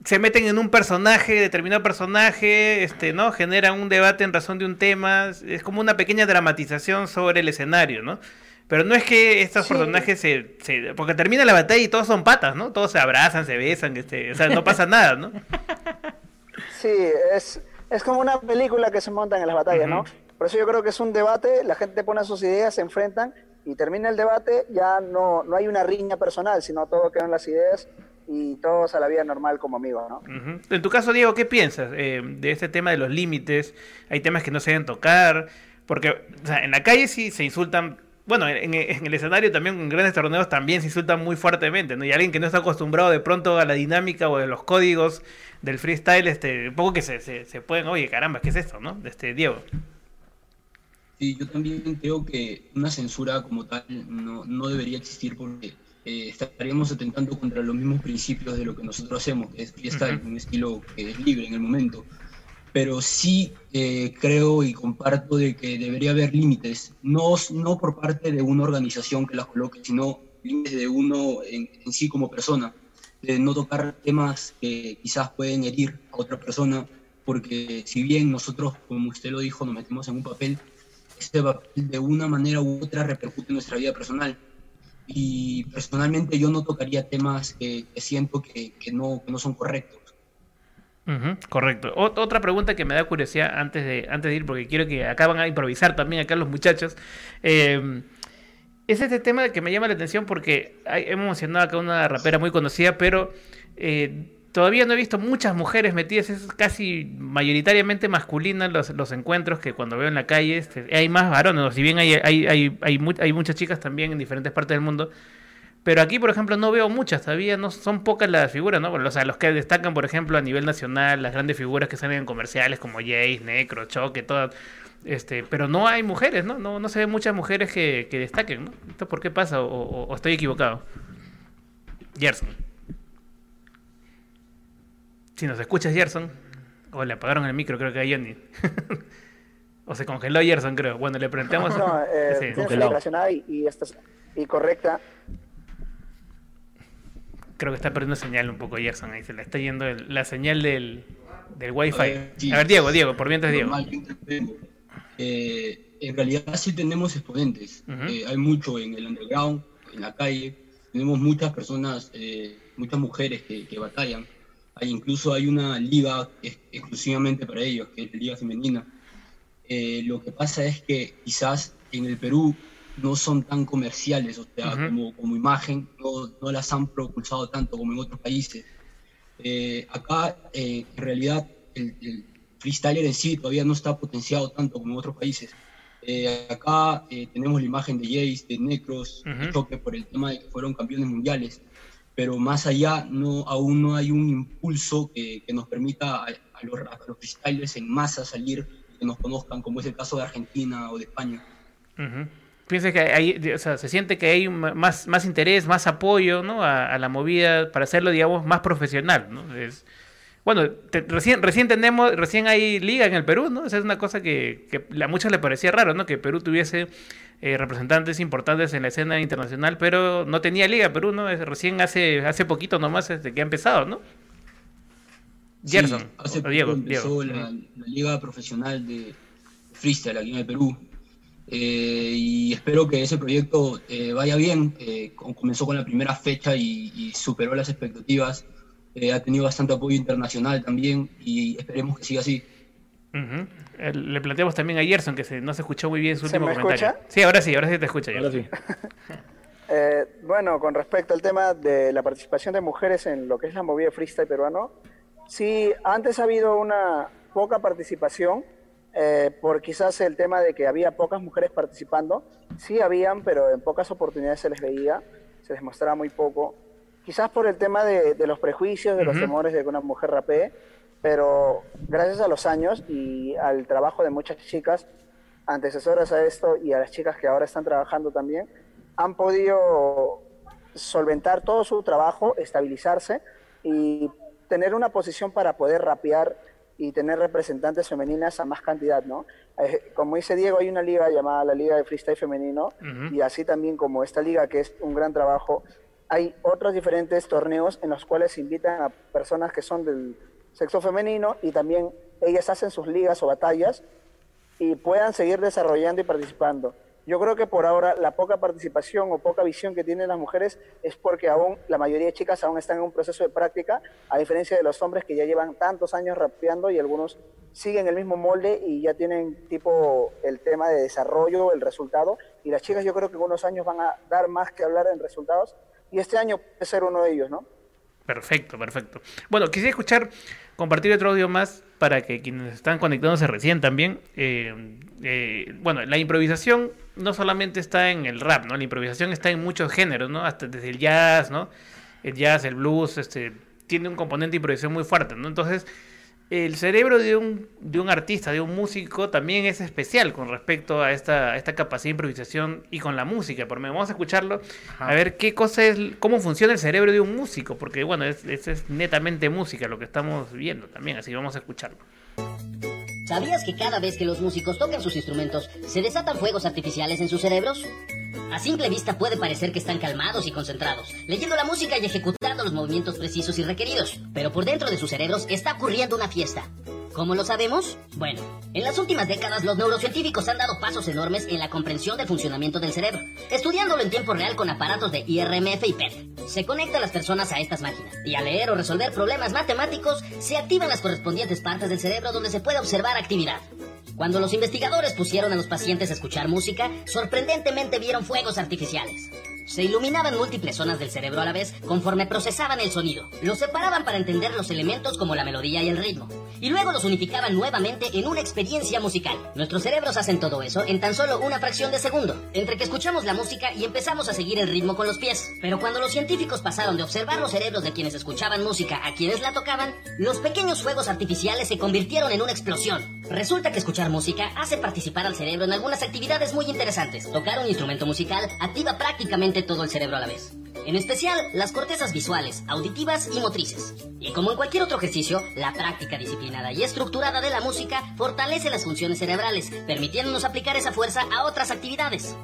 Se meten en un personaje, determinado personaje, este, ¿no? Generan un debate en razón de un tema. Es como una pequeña dramatización sobre el escenario, ¿no? Pero no es que estos Sí. personajes se, se- Porque termina la batalla y todos son patas, ¿no? Todos se abrazan, se besan, este, o sea, no pasa [LAUGHS] nada, ¿no? Sí, es, es como una película que se montan en las batallas, ¿no? Por eso yo creo que es un debate, la gente pone sus ideas, se enfrentan y termina el debate, ya no, no hay una riña personal, sino todo quedan las ideas y todos a la vida normal como amigos, ¿no? En tu caso, Diego, ¿qué piensas eh, de este tema de los límites? Hay temas que no se deben tocar, porque o sea, en la calle sí se insultan, bueno, en, en el escenario también, en grandes torneos también se insultan muy fuertemente, ¿no? Y alguien que no está acostumbrado de pronto a la dinámica o de los códigos del freestyle, este, un poco que se, se, se pueden, oye, caramba, ¿qué es esto, no? Este, Diego. Sí, yo también creo que una censura como tal no, no debería existir porque eh, estaríamos atentando contra los mismos principios de lo que nosotros hacemos, que es freestyle, Ujú. un estilo que es libre en el momento. Pero sí eh, creo y comparto de que debería haber límites, no, no por parte de una organización que las coloque, sino límites de uno en, en sí como persona, de no tocar temas que quizás pueden herir a otra persona, porque si bien nosotros, como usted lo dijo, nos metemos en un papel, este papel de una manera u otra repercute en nuestra vida personal. Y personalmente yo no tocaría temas que, siento que, que no, que no son correctos. Correcto. Ot- otra pregunta que me da curiosidad antes de, antes de ir, porque quiero que acá van a improvisar también acá los muchachos. Eh, es este tema que me llama la atención porque hemos mencionado acá una rapera muy conocida, pero eh, todavía no he visto muchas mujeres metidas, es casi mayoritariamente masculinas los, los encuentros que cuando veo en la calle este, hay más varones, si bien hay, hay, hay, hay, mu- hay muchas chicas también en diferentes partes del mundo, pero aquí, por ejemplo, no veo muchas todavía, no son pocas las figuras, ¿no? O sea, los que destacan, por ejemplo, a nivel nacional, las grandes figuras que salen en comerciales como Jace, Necro, Choque, todas. Este, pero no hay mujeres, ¿no? No, no se ven muchas mujeres que, que destaquen, ¿no? ¿Esto por qué pasa? ¿O, o- o estoy equivocado? Gerson. Si nos escuchas, Gerson. O le apagaron el micro, creo que a Johnny. [LAUGHS] o se congeló Gerson, creo. Bueno, le preguntamos. No, eh, [LAUGHS] Sí. relacionada y, y, esta- y correcta. Creo que está perdiendo señal un poco Gerson. Ahí se le está yendo el- la señal del, del wifi. Eh, sí. A ver, Diego, Diego, por mientras Diego. Intervengo. Eh, en realidad sí tenemos exponentes. Eh, hay mucho en el underground, en la calle. Tenemos muchas personas, eh, muchas mujeres que, que batallan. Hay, incluso hay una liga ex- exclusivamente para ellos, que es la liga femenina. Eh, lo que pasa es que quizás en el Perú no son tan comerciales, o sea, Ujú. como, como imagen, no, no las han propulsado tanto como en otros países. Eh, acá, eh, en realidad, el, el freestyler en sí todavía no está potenciado tanto como en otros países. Eh, acá eh, tenemos la imagen de Jace, de Necros, de Ujú. Choque por el tema de que fueron campeones mundiales, pero más allá no, aún no hay un impulso que, que nos permita a, a los, a los freestylers en masa salir que nos conozcan, como es el caso de Argentina o de España. Ujú. Piensa que hay, o sea, se siente que hay más, más interés, más apoyo, ¿no? A, a la movida para hacerlo, digamos, más profesional, ¿no? Es, bueno, te- recién, recién tenemos, recién hay liga en el Perú, ¿no? Esa es una cosa que, que a muchos le parecía raro, ¿no? Que Perú tuviese eh, representantes importantes en la escena internacional, pero no tenía liga Perú, ¿no? Es recién hace, hace poquito nomás desde que ha empezado, ¿no? Sí, Gerson, hace o poco Diego, empezó Diego. La, la liga profesional de freestyle aquí en el Perú. Eh, y espero que ese proyecto eh, vaya bien. Eh, com- comenzó con la primera fecha y, y superó las expectativas. Eh, ha tenido bastante apoyo internacional también y esperemos que siga así. Ujú. Eh, Le planteamos también a Gerson que se, no se escuchó muy bien su ¿Se último me comentario. escucha? Sí, ahora sí, ahora sí te escucha. Ahora sí. [LAUGHS] Eh, bueno, con respecto al tema de la participación de mujeres en lo que es la movida freestyle peruano, sí, antes ha habido una poca participación, eh, por quizás el tema de que había pocas mujeres participando, sí habían, pero en pocas oportunidades se les veía, se les mostraba muy poco, quizás por el tema de, de los prejuicios, de los Ujú. temores de que una mujer rapee, pero gracias a los años y al trabajo de muchas chicas antecesoras a esto y a las chicas que ahora están trabajando también, han podido solventar todo su trabajo, estabilizarse y tener una posición para poder rapear y tener representantes femeninas a más cantidad, ¿no? Eh, como dice Diego, hay una liga llamada la Liga de Freestyle Femenino Ujú. y así también como esta liga que es un gran trabajo, hay otros diferentes torneos en los cuales se invitan a personas que son del sexo femenino y también ellas hacen sus ligas o batallas y puedan seguir desarrollando y participando. Yo creo que por ahora la poca participación o poca visión que tienen las mujeres es porque aún la mayoría de chicas aún están en un proceso de práctica, a diferencia de los hombres que ya llevan tantos años rapeando y algunos siguen el mismo molde y ya tienen tipo el tema de desarrollo, el resultado. Y las chicas yo creo que en unos años van a dar más que hablar en resultados y este año puede ser uno de ellos, ¿no? Perfecto, perfecto. Bueno, quisiera escuchar, compartir otro audio más para que quienes están conectándose recién también. eh, eh, bueno, la improvisación no solamente está en el rap, ¿no? La improvisación está en muchos géneros, ¿no? Hasta desde el jazz, ¿no? El jazz, el blues, este, tiene un componente de improvisación muy fuerte, ¿no? Entonces, el cerebro de un, de un artista, de un músico, también es especial con respecto a esta, a esta capacidad de improvisación y con la música. Por vamos a escucharlo, a ver qué cosa es, cómo funciona el cerebro de un músico, porque bueno, es, es, es netamente música lo que estamos viendo también, así que vamos a escucharlo. ¿Sabías que cada vez que los músicos tocan sus instrumentos se desatan fuegos artificiales en sus cerebros? A simple vista puede parecer que están calmados y concentrados, leyendo la música y ejecutando los movimientos precisos y requeridos, pero por dentro de sus cerebros está ocurriendo una fiesta. ¿Cómo lo sabemos? Bueno, en las últimas décadas los neurocientíficos han dado pasos enormes en la comprensión del funcionamiento del cerebro, estudiándolo en tiempo real con aparatos de IRMF y PET. Se conectan las personas a estas máquinas y al leer o resolver problemas matemáticos se activan las correspondientes partes del cerebro donde se puede observar actividad. Cuando los investigadores pusieron a los pacientes a escuchar música, sorprendentemente vieron fuegos artificiales. Se iluminaban múltiples zonas del cerebro a la vez conforme procesaban el sonido. Los separaban para entender los elementos como la melodía y el ritmo. Y luego los unificaban nuevamente en una experiencia musical. Nuestros cerebros hacen todo eso en tan solo una fracción de segundo, entre que escuchamos la música y empezamos a seguir el ritmo con los pies. Pero cuando los científicos pasaron de observar los cerebros de quienes escuchaban música a quienes la tocaban, los pequeños fuegos artificiales se convirtieron en una explosión. Resulta que escuchar música hace participar al cerebro en algunas actividades muy interesantes. Tocar un instrumento musical activa prácticamente todo el cerebro a la vez. En especial, las cortezas visuales, auditivas y motrices. Y como en cualquier otro ejercicio, la práctica disciplinada y estructurada de la música fortalece las funciones cerebrales, permitiéndonos aplicar esa fuerza a otras actividades.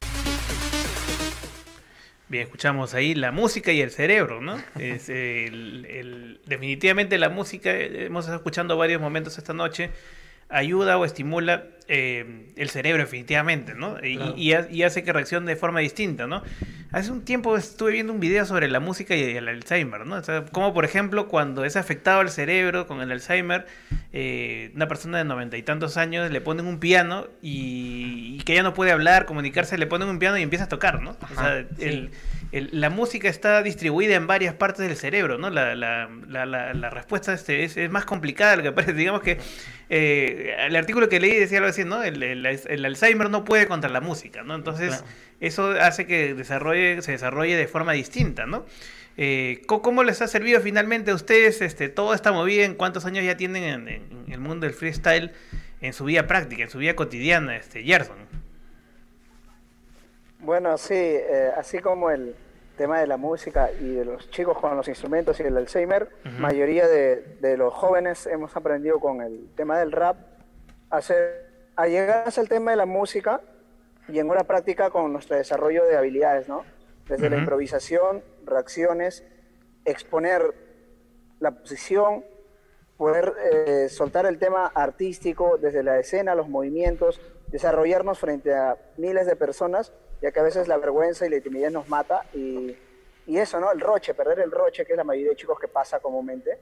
Bien, escuchamos ahí la música y el cerebro, ¿no? [LAUGHS] Es el- el- definitivamente la música, eh, hemos estado escuchando varios momentos esta noche, ayuda o estimula eh, el cerebro definitivamente, ¿no? Y, Claro. y ha- y hace que reaccione de forma distinta, ¿no? Hace un tiempo estuve viendo un video sobre la música y el Alzheimer, ¿no? O sea, como por ejemplo cuando es afectado el cerebro con el Alzheimer, eh, una persona de noventa y tantos años le ponen un piano y, y que ya no puede hablar, comunicarse, le ponen un piano y empieza a tocar, ¿no? O sea, Ajá, sí. el- el- la música está distribuida en varias partes del cerebro, ¿no? La, la- la- la- la respuesta este, es, es más complicada de lo que parece. Digamos que eh, el artículo que leí decía algo así, ¿no? El, el- el Alzheimer no puede contra la música, ¿no? Entonces, Claro. eso hace que desarrolle, se desarrolle de forma distinta, ¿no? Eh, ¿co- ¿Cómo les ha servido finalmente a ustedes este, toda esta movida? ¿En cuántos años ya tienen en, en el mundo del freestyle en su vida práctica, en su vida cotidiana, este, Gerson? Bueno, sí, eh, así como el tema de la música y de los chicos con los instrumentos y el Alzheimer, Ujú. mayoría de, de los jóvenes hemos aprendido con el tema del rap a, hacer, a llegar hasta el tema de la música y en una práctica con nuestro desarrollo de habilidades, ¿no? Desde la Ujú. improvisación, reacciones, exponer la posición, poder eh, soltar el tema artístico desde la escena, los movimientos, desarrollarnos frente a miles de personas, ya que a veces la vergüenza y la timidez nos mata y, y eso, ¿no? El roche, perder el roche, que es la mayoría de chicos que pasa comúnmente.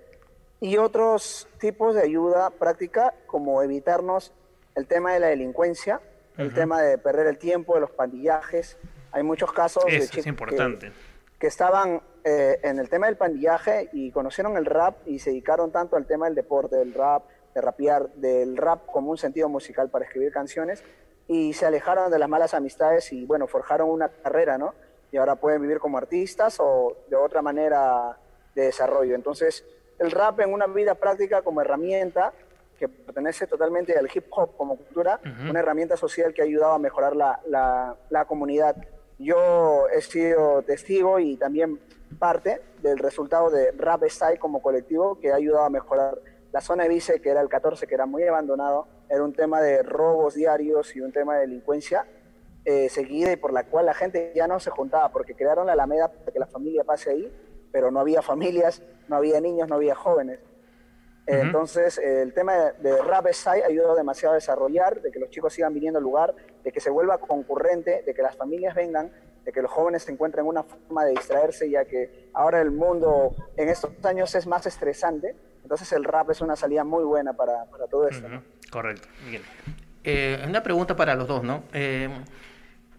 Y otros tipos de ayuda práctica, como evitarnos el tema de la delincuencia, el Ujú. tema de perder el tiempo, de los pandillajes. Hay muchos casos de chicos es importante. que estaban eh, en el tema del pandillaje y conocieron el rap y se dedicaron tanto al tema del deporte, del rap, de rapear, del rap como un sentido musical para escribir canciones y se alejaron de las malas amistades y bueno, forjaron una carrera, ¿no? Y ahora pueden vivir como artistas o de otra manera de desarrollo. Entonces, el rap en una vida práctica como herramienta que pertenece totalmente al hip hop como cultura, Ujú. una herramienta social que ha ayudado a mejorar la, la, la comunidad. Yo he sido testigo y también parte del resultado de Rap Style como colectivo que ha ayudado a mejorar la zona de Vice, que era el 14, que era muy abandonado, era un tema de robos diarios y un tema de delincuencia eh, seguida y por la cual la gente ya no se juntaba, porque crearon la Alameda para que la familia pase ahí, pero no había familias, no había niños, no había jóvenes. Eh, Ujú. Entonces, eh, el tema de, de Rap Side ayudó demasiado a desarrollar, de que los chicos sigan viniendo al lugar, de que se vuelva concurrente, de que las familias vengan, de que los jóvenes se encuentren una forma de distraerse, ya que ahora el mundo en estos años es más estresante. Entonces, el rap es una salida muy buena para, para todo esto. ¿no? Correcto. Bien. Eh, una pregunta para los dos, ¿no? Eh,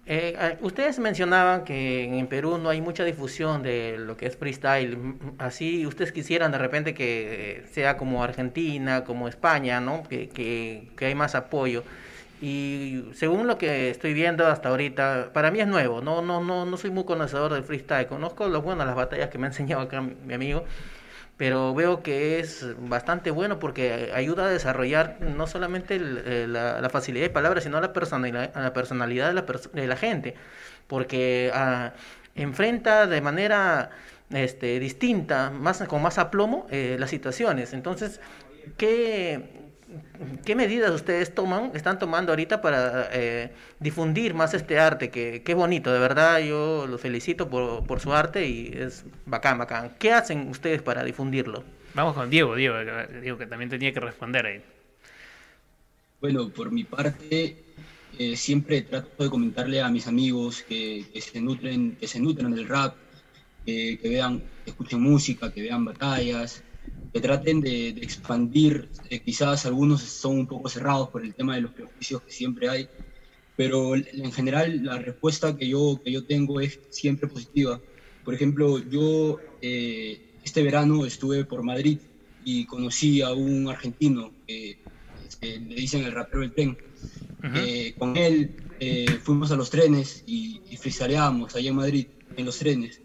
eh, ustedes mencionaban que en Perú no hay mucha difusión de lo que es freestyle. Así, ustedes quisieran de repente que eh, sea como Argentina, como España, ¿no? Que, que, que hay más apoyo. Y según lo que estoy viendo hasta ahorita, para mí es nuevo. No, no, no, no soy muy conocedor del freestyle. Conozco lo bueno, las batallas que me ha enseñado acá mi amigo pero veo que es bastante bueno porque ayuda a desarrollar no solamente el- eh, la, la facilidad de palabras, sino la personalidad, la personalidad de la, pers- de la gente, porque ah, enfrenta de manera este, distinta, más, con más aplomo, eh, las situaciones. Entonces, ¿qué, ¿Qué medidas ustedes toman, están tomando ahorita para eh, difundir más este arte? Que, que es bonito, de verdad, yo los felicito por, por su arte y es bacán, bacán. ¿Qué hacen ustedes para difundirlo? Vamos con Diego, Diego, que- Diego que también tenía que responder ahí. Bueno, por mi parte, eh, siempre trato de comentarle a mis amigos que, que se nutren, que se nutren del rap, que, que vean, que escuchen música, que vean batallas, que traten de, de expandir, eh, quizás algunos son un poco cerrados por el tema de los prejuicios que siempre hay, pero en general la respuesta que yo, que yo tengo es siempre positiva. Por ejemplo, yo eh, este verano estuve por Madrid y conocí a un argentino que este, le dicen el rapero del tren. Eh, con él eh, fuimos a los trenes y, y allá en Madrid, en los trenes.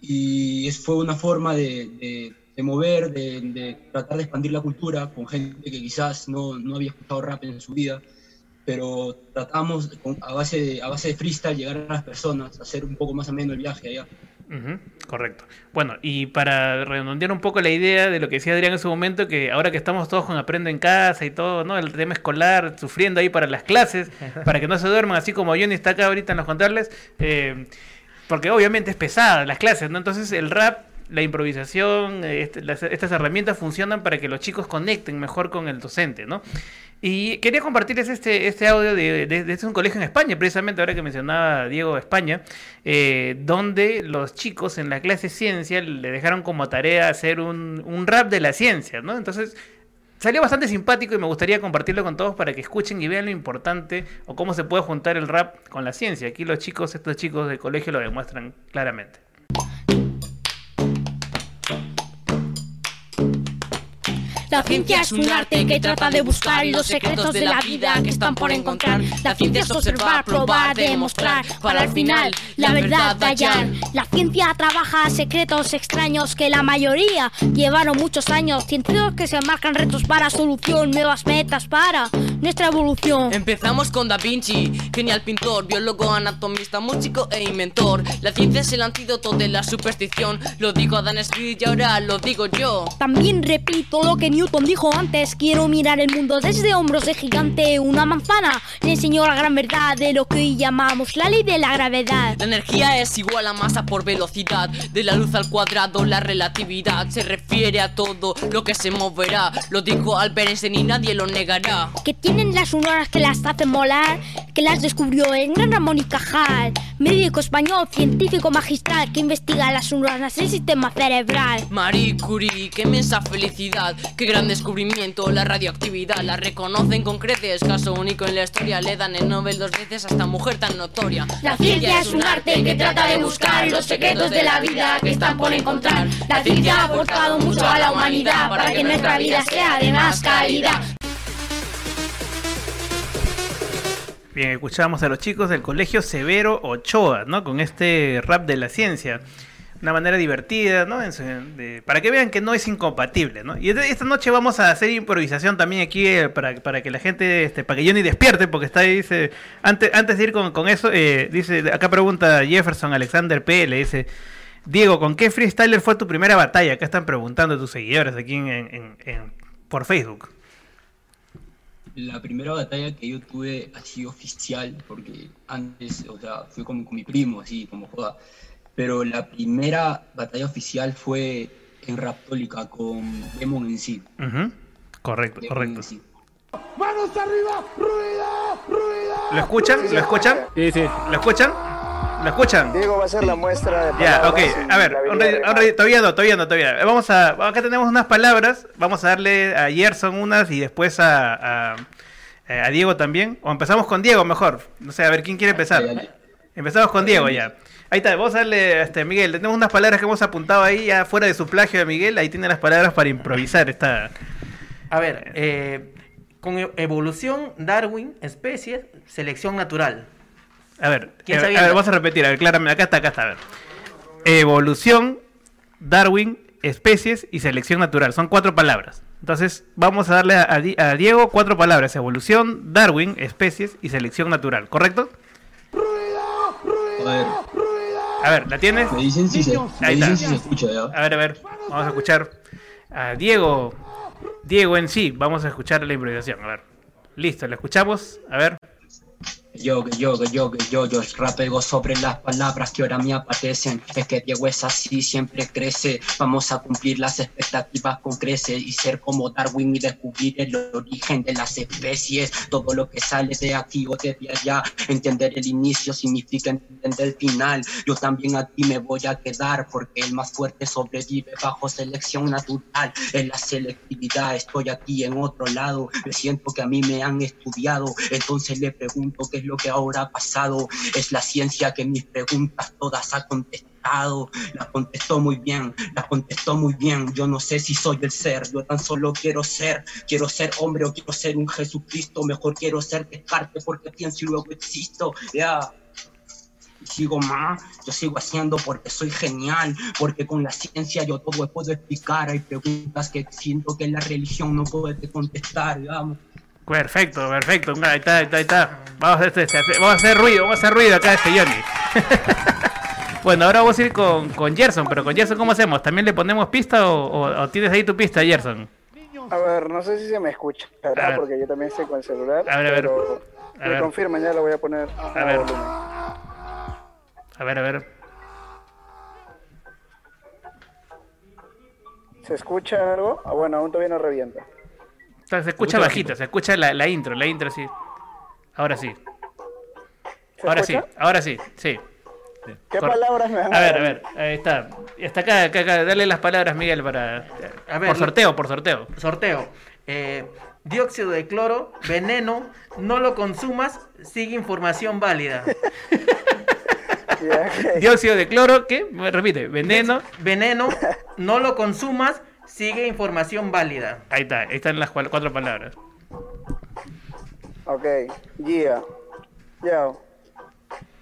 Y es, fue una forma de, de- de mover, de, de tratar de expandir la cultura con gente que quizás no, no había escuchado rap en su vida, pero tratamos con- a, base de, a base de freestyle llegar a las personas, hacer un poco más ameno el viaje allá. Ujú, correcto. Bueno, y para redondear un poco la idea de lo que decía Adrián en su momento, que ahora que estamos todos con Aprendo en Casa y todo, ¿no? El tema escolar, sufriendo ahí para las clases, [LAUGHS] para que no se duerman, así como Johnny está acá ahorita en los contarles, eh, porque obviamente es pesada las clases, ¿no? Entonces el rap, la improvisación, este- estas herramientas funcionan para que los chicos conecten mejor con el docente, ¿no? Y quería compartirles este, este audio de- este es un colegio en España, precisamente ahora que mencionaba Diego España, eh, donde los chicos en la clase ciencia le dejaron como tarea hacer un, un rap de la ciencia, ¿no? Entonces salió bastante simpático y me gustaría compartirlo con todos para que escuchen y vean lo importante o cómo se puede juntar el rap con la ciencia. Aquí los chicos, estos chicos del colegio lo demuestran claramente. La ciencia es un arte que trata de buscar los secretos de la vida que están por encontrar. La ciencia es observar, probar, demostrar, para al final la verdad hallar. La ciencia trabaja secretos extraños que la mayoría llevaron muchos años. Científicos que se marcan retos para solución, nuevas metas para nuestra evolución. Empezamos con Da Vinci, genial pintor, biólogo, anatomista, músico e inventor. La ciencia es el antídoto de la superstición. Lo digo Adam Smith y ahora lo digo yo. También repito lo que Newton dijo antes. Quiero mirar el mundo desde hombros de gigante. Una manzana le enseñó la gran verdad de lo que hoy llamamos la ley de la gravedad. La energía es igual a masa por velocidad. De la luz al cuadrado, la relatividad se refiere a todo lo que se moverá. Lo dijo Albert Einstein y nadie lo negará. Que tienen las neuronas que las hacen molar, que las descubrió el gran Ramón y Cajal. Médico español, científico magistral, que investiga las neuronas del sistema cerebral. Marie Curie, qué inmensa felicidad, qué gran descubrimiento, la radioactividad la reconocen con creces, caso único en la historia, le dan el Nobel dos veces a esta mujer tan notoria. La ciencia es un arte que trata de buscar los secretos de la vida que están por encontrar. La ciencia ha aportado mucho a la humanidad para que nuestra vida sea de más calidad. Bien, escuchamos a los chicos del colegio Severo Ochoa, ¿no? Con este rap de la ciencia. Una manera divertida, ¿no? Para que vean que no es incompatible, ¿no? Y esta- noche vamos a hacer improvisación también aquí eh, para, para que la gente, este, para que Johnny despierte, porque está ahí, dice, antes, antes de ir con, con eso, eh, dice, acá pregunta Jefferson Alexander P, le dice, Diego, ¿con qué freestyler fue tu primera batalla? Acá están preguntando tus seguidores aquí en, en- por Facebook. La primera batalla que yo tuve así oficial, porque antes, o sea, fue con, con mi primo, así como joda. Pero la primera batalla oficial fue en Raptólica con Demon en sí. Correcto, Demon correcto. en sí. ¡Manos arriba! ¡Ruido! ¡Ruido! ¿Lo escuchan? ¿Lo escuchan? Sí, sí. ¿Lo escuchan? ¿Lo escuchan? Diego va a ser la muestra de Ya, ok. A ver, un un todavía no, todavía no, todavía. Vamos a, acá tenemos unas palabras. Vamos a darle a Gerson unas y después a, a, a Diego también. O empezamos con Diego mejor. No sé, a ver, ¿quién quiere empezar? Empezamos con Diego ya. Ahí está, vamos a darle a este, Miguel. Tenemos unas palabras que hemos apuntado ahí, ya fuera de su plagio de Miguel. Ahí tiene las palabras para improvisar. Esta... A ver, eh, con e- evolución, Darwin, especies, selección natural. A ver, ¿Quién a, ver, a ver, vamos a repetir, a ver, claramente, acá está, acá está, a ver. Evolución, Darwin, especies y selección natural. Son cuatro palabras. Entonces, vamos a darle a, a Di- a Diego cuatro palabras. Evolución, Darwin, especies y selección natural. ¿Correcto? A ver, A ver, ¿la tienes? me dicen si se, me dicen si se escucha, ¿ya? A ver, a ver, vamos a escuchar a Diego. Diego en sí, vamos a escuchar la improvisación. A ver, listo, la escuchamos. A ver. Yo, yo, yo, yo, yo rapego sobre las palabras que ahora me aparecen. Es que Diego es así, siempre crece. Vamos a cumplir las expectativas con creces y ser como Darwin y descubrir el origen de las especies. Todo lo que sale de aquí o de allá. Entender el inicio significa entender el final. Yo también aquí me voy a quedar porque el más fuerte sobrevive bajo selección natural. En la selectividad estoy aquí en otro lado. Me siento que a mí me han estudiado. Entonces le pregunto qué lo que ahora ha pasado. Es la ciencia que mis preguntas todas ha contestado. La contestó muy bien, la contestó muy bien. Yo no sé si soy el ser, yo tan solo quiero ser. Quiero ser hombre o quiero ser un Jesucristo. Mejor quiero ser Descartes porque pienso y luego existo. Ya. Y sigo más, yo sigo haciendo porque soy genial, porque con la ciencia yo todo puedo explicar. Hay preguntas que siento que la religión no puede contestar, digamos. Perfecto, perfecto. Ahí está, ahí está, ahí está. Vamos a, hacer, vamos a hacer ruido, vamos a hacer ruido acá este Johnny. [LAUGHS] bueno, ahora vamos a ir con, con Gerson, pero con Gerson, ¿cómo hacemos? ¿También le ponemos pista o, o- o tienes ahí tu pista, Gerson? A ver, no sé si se me escucha. Porque yo también estoy con el celular. A ver, a ver. pero A me ver. confirman, ya lo voy a poner. A ver. A ver, a ver. ¿Se escucha algo? Ah, bueno, aún todavía no revienta. O sea, se escucha bajito, se escucha la, la intro, la intro sí. Ahora sí. ¿Se Ahora escucha? sí, ahora sí, sí. ¿Qué Cor- palabras me van A a ver, a ver, ahí está. Y hasta acá, acá, acá, dale las palabras, Miguel, para. A ver, por sorteo, por sorteo. Sorteo. Eh, dióxido de cloro, veneno, no lo consumas, sigue información válida. [LAUGHS] Dióxido de cloro, ¿qué? Repite, veneno. Veneno, no lo consumas, sigue información válida. Ahí está, ahí están las cuatro palabras. Ok, guía. Ya.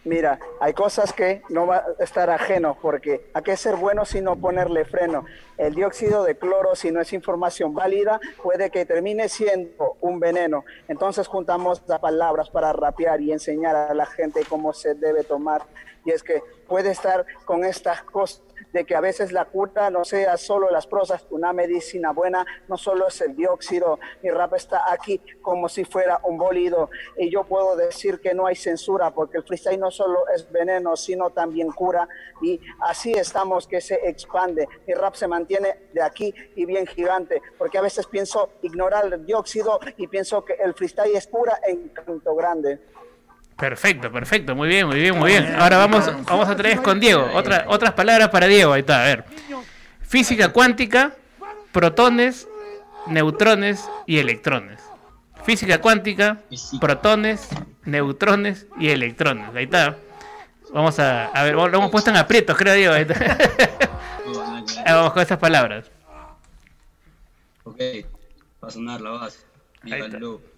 Mira, hay cosas que no va a estar ajeno, porque ¿a qué ser bueno si no ponerle freno? El dióxido de cloro, si no es información válida, puede que termine siendo un veneno. Entonces juntamos las palabras para rapear y enseñar a la gente cómo se debe tomar. Y es que puede estar con estas cosas de que a veces la cura no sea solo las prosas, una medicina buena no solo es el dióxido, mi rap está aquí como si fuera un bólido. Y yo puedo decir que no hay censura porque el freestyle no solo es veneno, sino también cura. Y así estamos que se expande, mi rap se mantiene de aquí y bien gigante, porque a veces pienso ignorar el dióxido y pienso que el freestyle es pura en canto grande. Perfecto, perfecto, muy bien, muy bien, muy bien. Ahora vamos, vamos otra vez con Diego. Otra, otras palabras para Diego, ahí está, a ver. Física cuántica, protones, neutrones y electrones. Física cuántica, protones, neutrones y electrones. Ahí está. Vamos a, a ver, lo hemos puesto en aprietos, creo, Diego. Ahí está. [LAUGHS] Ahí vamos con esas palabras. Ok, va a sonar la base. Díganlo. Que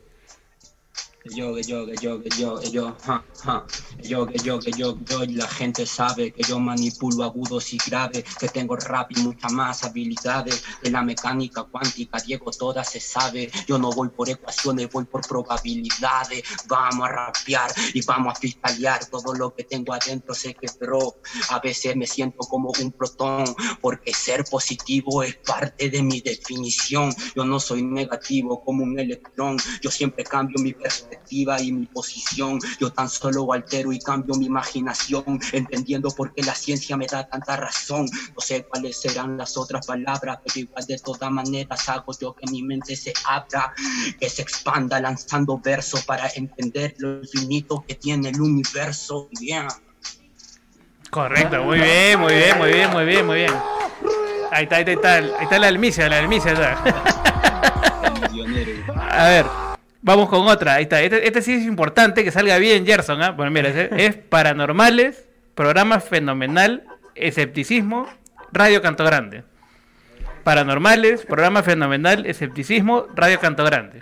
yo, que yo, que yo, que yo, que yo, ja, ja. Yo, que yo, que yo, yo, la gente sabe que yo manipulo agudos y graves, que tengo rap y muchas más habilidades de la mecánica cuántica, Diego, toda se sabe. Yo no voy por ecuaciones, voy por probabilidades. Vamos a rapear y vamos a freestylear todo lo que tengo adentro. Sé que, bro, a veces me siento como un protón, porque ser positivo es parte de mi definición. Yo no soy negativo como un electrón, yo siempre cambio mi perspectiva y mi posición. Yo tan solo altero y cambio mi imaginación, entendiendo por qué la ciencia me da tanta razón. No sé cuáles serán las otras palabras, pero igual de todas maneras hago yo que mi mente se abra, que se expanda lanzando versos para entender lo infinito que tiene el universo. Bien. Correcto, muy bien, muy bien, muy bien, muy bien, muy bien. Ahí está, ahí está, ahí está la almicia, la almicia. [LAUGHS] está. A ver, vamos con otra. Ahí está. Este, este sí es importante que salga bien, Gerson. ¿ah? Bueno, mira, es, es paranormales, programa fenomenal, escepticismo, Radio Canto Grande. Paranormales, programa fenomenal, escepticismo, Radio Canto Grande.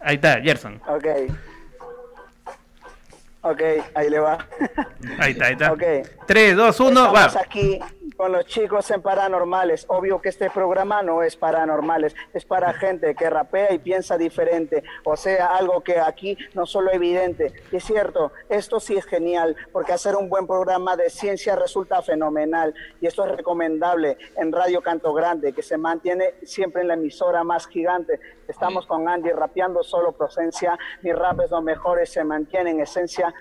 Ahí está, Gerson. Ok. Ok, ahí le va. Ahí está, ahí está. Ok. 3, 2, 1, va. Estamos aquí con los chicos en paranormales. Obvio que este programa no es paranormales, es para gente que rapea y piensa diferente. O sea, algo que aquí no solo evidente. Y es cierto, esto sí es genial, porque hacer un buen programa de ciencia resulta fenomenal. Y esto es recomendable en Radio Canto Grande, que se mantiene siempre en la emisora más gigante. Estamos con Andy rapeando solo presencia. Mi rap es lo mejor, se mantiene en esencia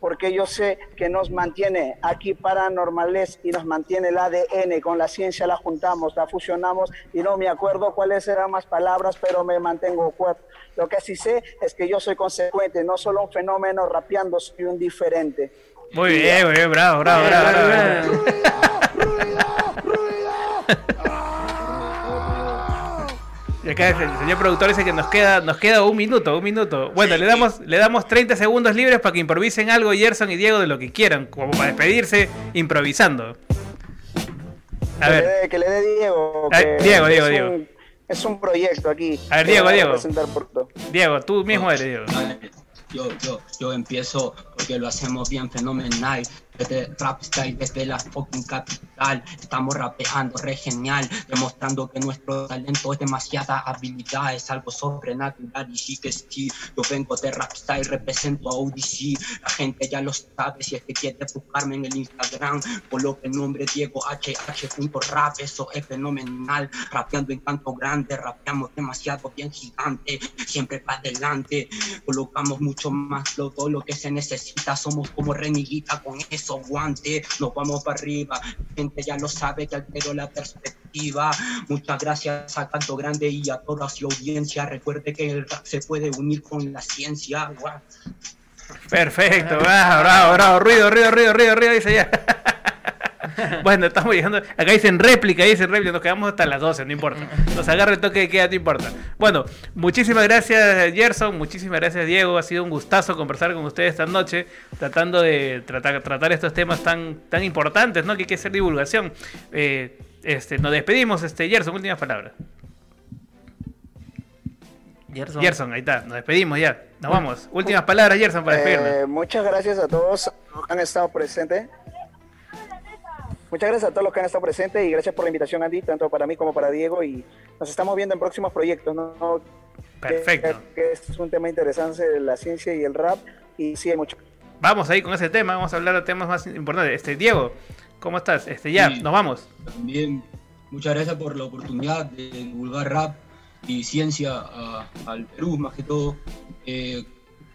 porque yo sé que nos mantiene aquí paranormales y nos mantiene el ADN, con la ciencia la juntamos, la fusionamos y no me acuerdo cuáles eran más palabras, pero me mantengo cuerpo. Lo que sí sé es que yo soy consecuente, no solo un fenómeno rapeando, soy un diferente. Muy bien, muy bien, bravo, bravo, bravo. bravo. Y acá el señor productor dice que nos queda, nos queda un minuto, un minuto. Bueno, le damos, le damos 30 segundos libres para que improvisen algo Gerson y Diego de lo que quieran, como para despedirse improvisando. A que, ver. Le que le dé Diego. Que Diego, es Diego, un- Diego. Es un proyecto aquí. A ver, Diego, Diego. Diego, tú mismo eres Diego. Yo, yo, yo empiezo porque lo hacemos bien fenomenal. Desde rap style, desde la fucking capital. Estamos rapeando re genial, demostrando que nuestro talento es demasiada habilidad, es algo sobrenatural. Y sí que sí, yo vengo de rap style, represento a ODC. La gente ya lo sabe, si es que quiere buscarme en el Instagram, coloque el nombre Diego HH.rap, eso es fenomenal. Rapeando en canto grande, rapeamos demasiado bien gigante, siempre para adelante. Colocamos mucho más flow, todo lo que se necesita. Somos como reniguita con esos guantes. Nos vamos para arriba. La gente ya lo sabe que altero la perspectiva. Muchas gracias a Canto Grande y a toda su audiencia. Recuerde que el rap se puede unir con la ciencia. Guau. Perfecto, bravo, bravo, bravo. Ruido, ruido, ruido, ruido, ruido, dice ya. [LAUGHS] [LAUGHS] Bueno, estamos llegando. Acá dicen réplica, dicen réplica. Nos quedamos hasta las 12, no importa. Nos agarra el toque de queda, no importa. Bueno, muchísimas gracias, Gerson. Muchísimas gracias, Diego. Ha sido un gustazo conversar con ustedes esta noche, tratando de tratar, tratar estos temas tan, tan importantes, ¿no? Que hay que hacer divulgación. Eh, este, nos despedimos, este, Gerson, últimas palabras. Gerson. Gerson, ahí está, nos despedimos ya. Nos vamos. Últimas palabras, Gerson, para despedirnos. Eh, muchas gracias a todos los que han estado presentes. Muchas gracias a todos los que han estado presentes y gracias por la invitación, Andy, tanto para mí como para Diego. Y nos estamos viendo en próximos proyectos. ¿no? Perfecto. Que, que es un tema interesante de la ciencia y el rap. Y sí, hay mucho. Vamos ahí con ese tema, vamos a hablar de temas más importantes. Este, Diego, ¿cómo estás? Este, ya, Sí. nos vamos. También muchas gracias por la oportunidad de divulgar rap y ciencia a- al Perú, más que todo. Eh,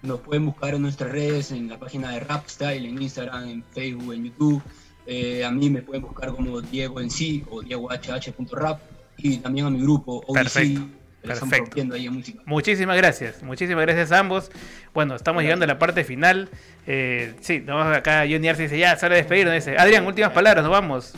nos pueden buscar en nuestras redes, en la página de Rap Style, en Instagram, en Facebook, en YouTube. Eh, a mí me pueden buscar como Diego en sí o diegohh.rap y también a mi grupo ODC, Perfecto, que perfecto. rompiendo ahí en música. Muchísimas gracias, muchísimas gracias a ambos. Bueno, estamos llegando a la parte final. Eh, sí, nos vamos acá. Johnny Arce dice, ya, sale de despedirnos. Dice, Adrián, últimas palabras, nos vamos.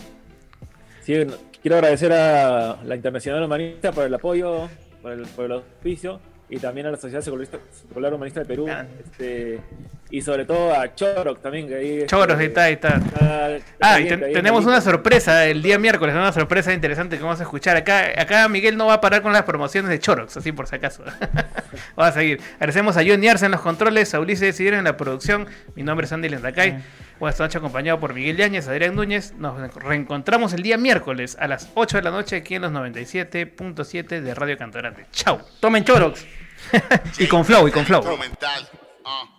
Sí, quiero agradecer a la Internacional Humanista por el apoyo, por el, por el auspicio y también a la Sociedad Secular Humanista de Perú. este, y sobre todo a Choroc también. Que ahí, Choros, ahí está, ahí está. Ah, y te- tenemos una sorpresa el día miércoles, una sorpresa interesante que vamos a escuchar. Acá, acá Miguel no va a parar con las promociones de Chorox, así por si acaso. [LAUGHS] vamos a seguir. Agradecemos a Johnny Arce en los controles, a Ulises en la producción. Mi nombre es Andy Lendacay. Bueno, esta noche acompañado por Miguel Yáñez, Adrián Núñez. Nos reencontramos el día miércoles a las 8 de la noche aquí en los 97.7 de Radio Cantorante. Chau. Tomen Chorox. [LAUGHS] y con flow, y con flow. Instrumental. ah.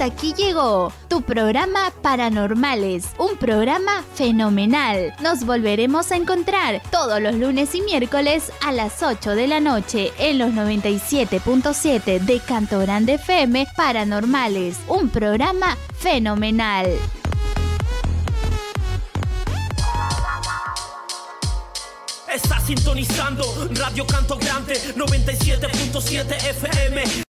Hasta aquí llegó tu programa Paranormales, un programa fenomenal. Nos volveremos a encontrar todos los lunes y miércoles a las 8 de la noche en los 97.7 de Canto Grande FM Paranormales, un programa fenomenal. Está sintonizando Radio Canto Grande 97.7 FM.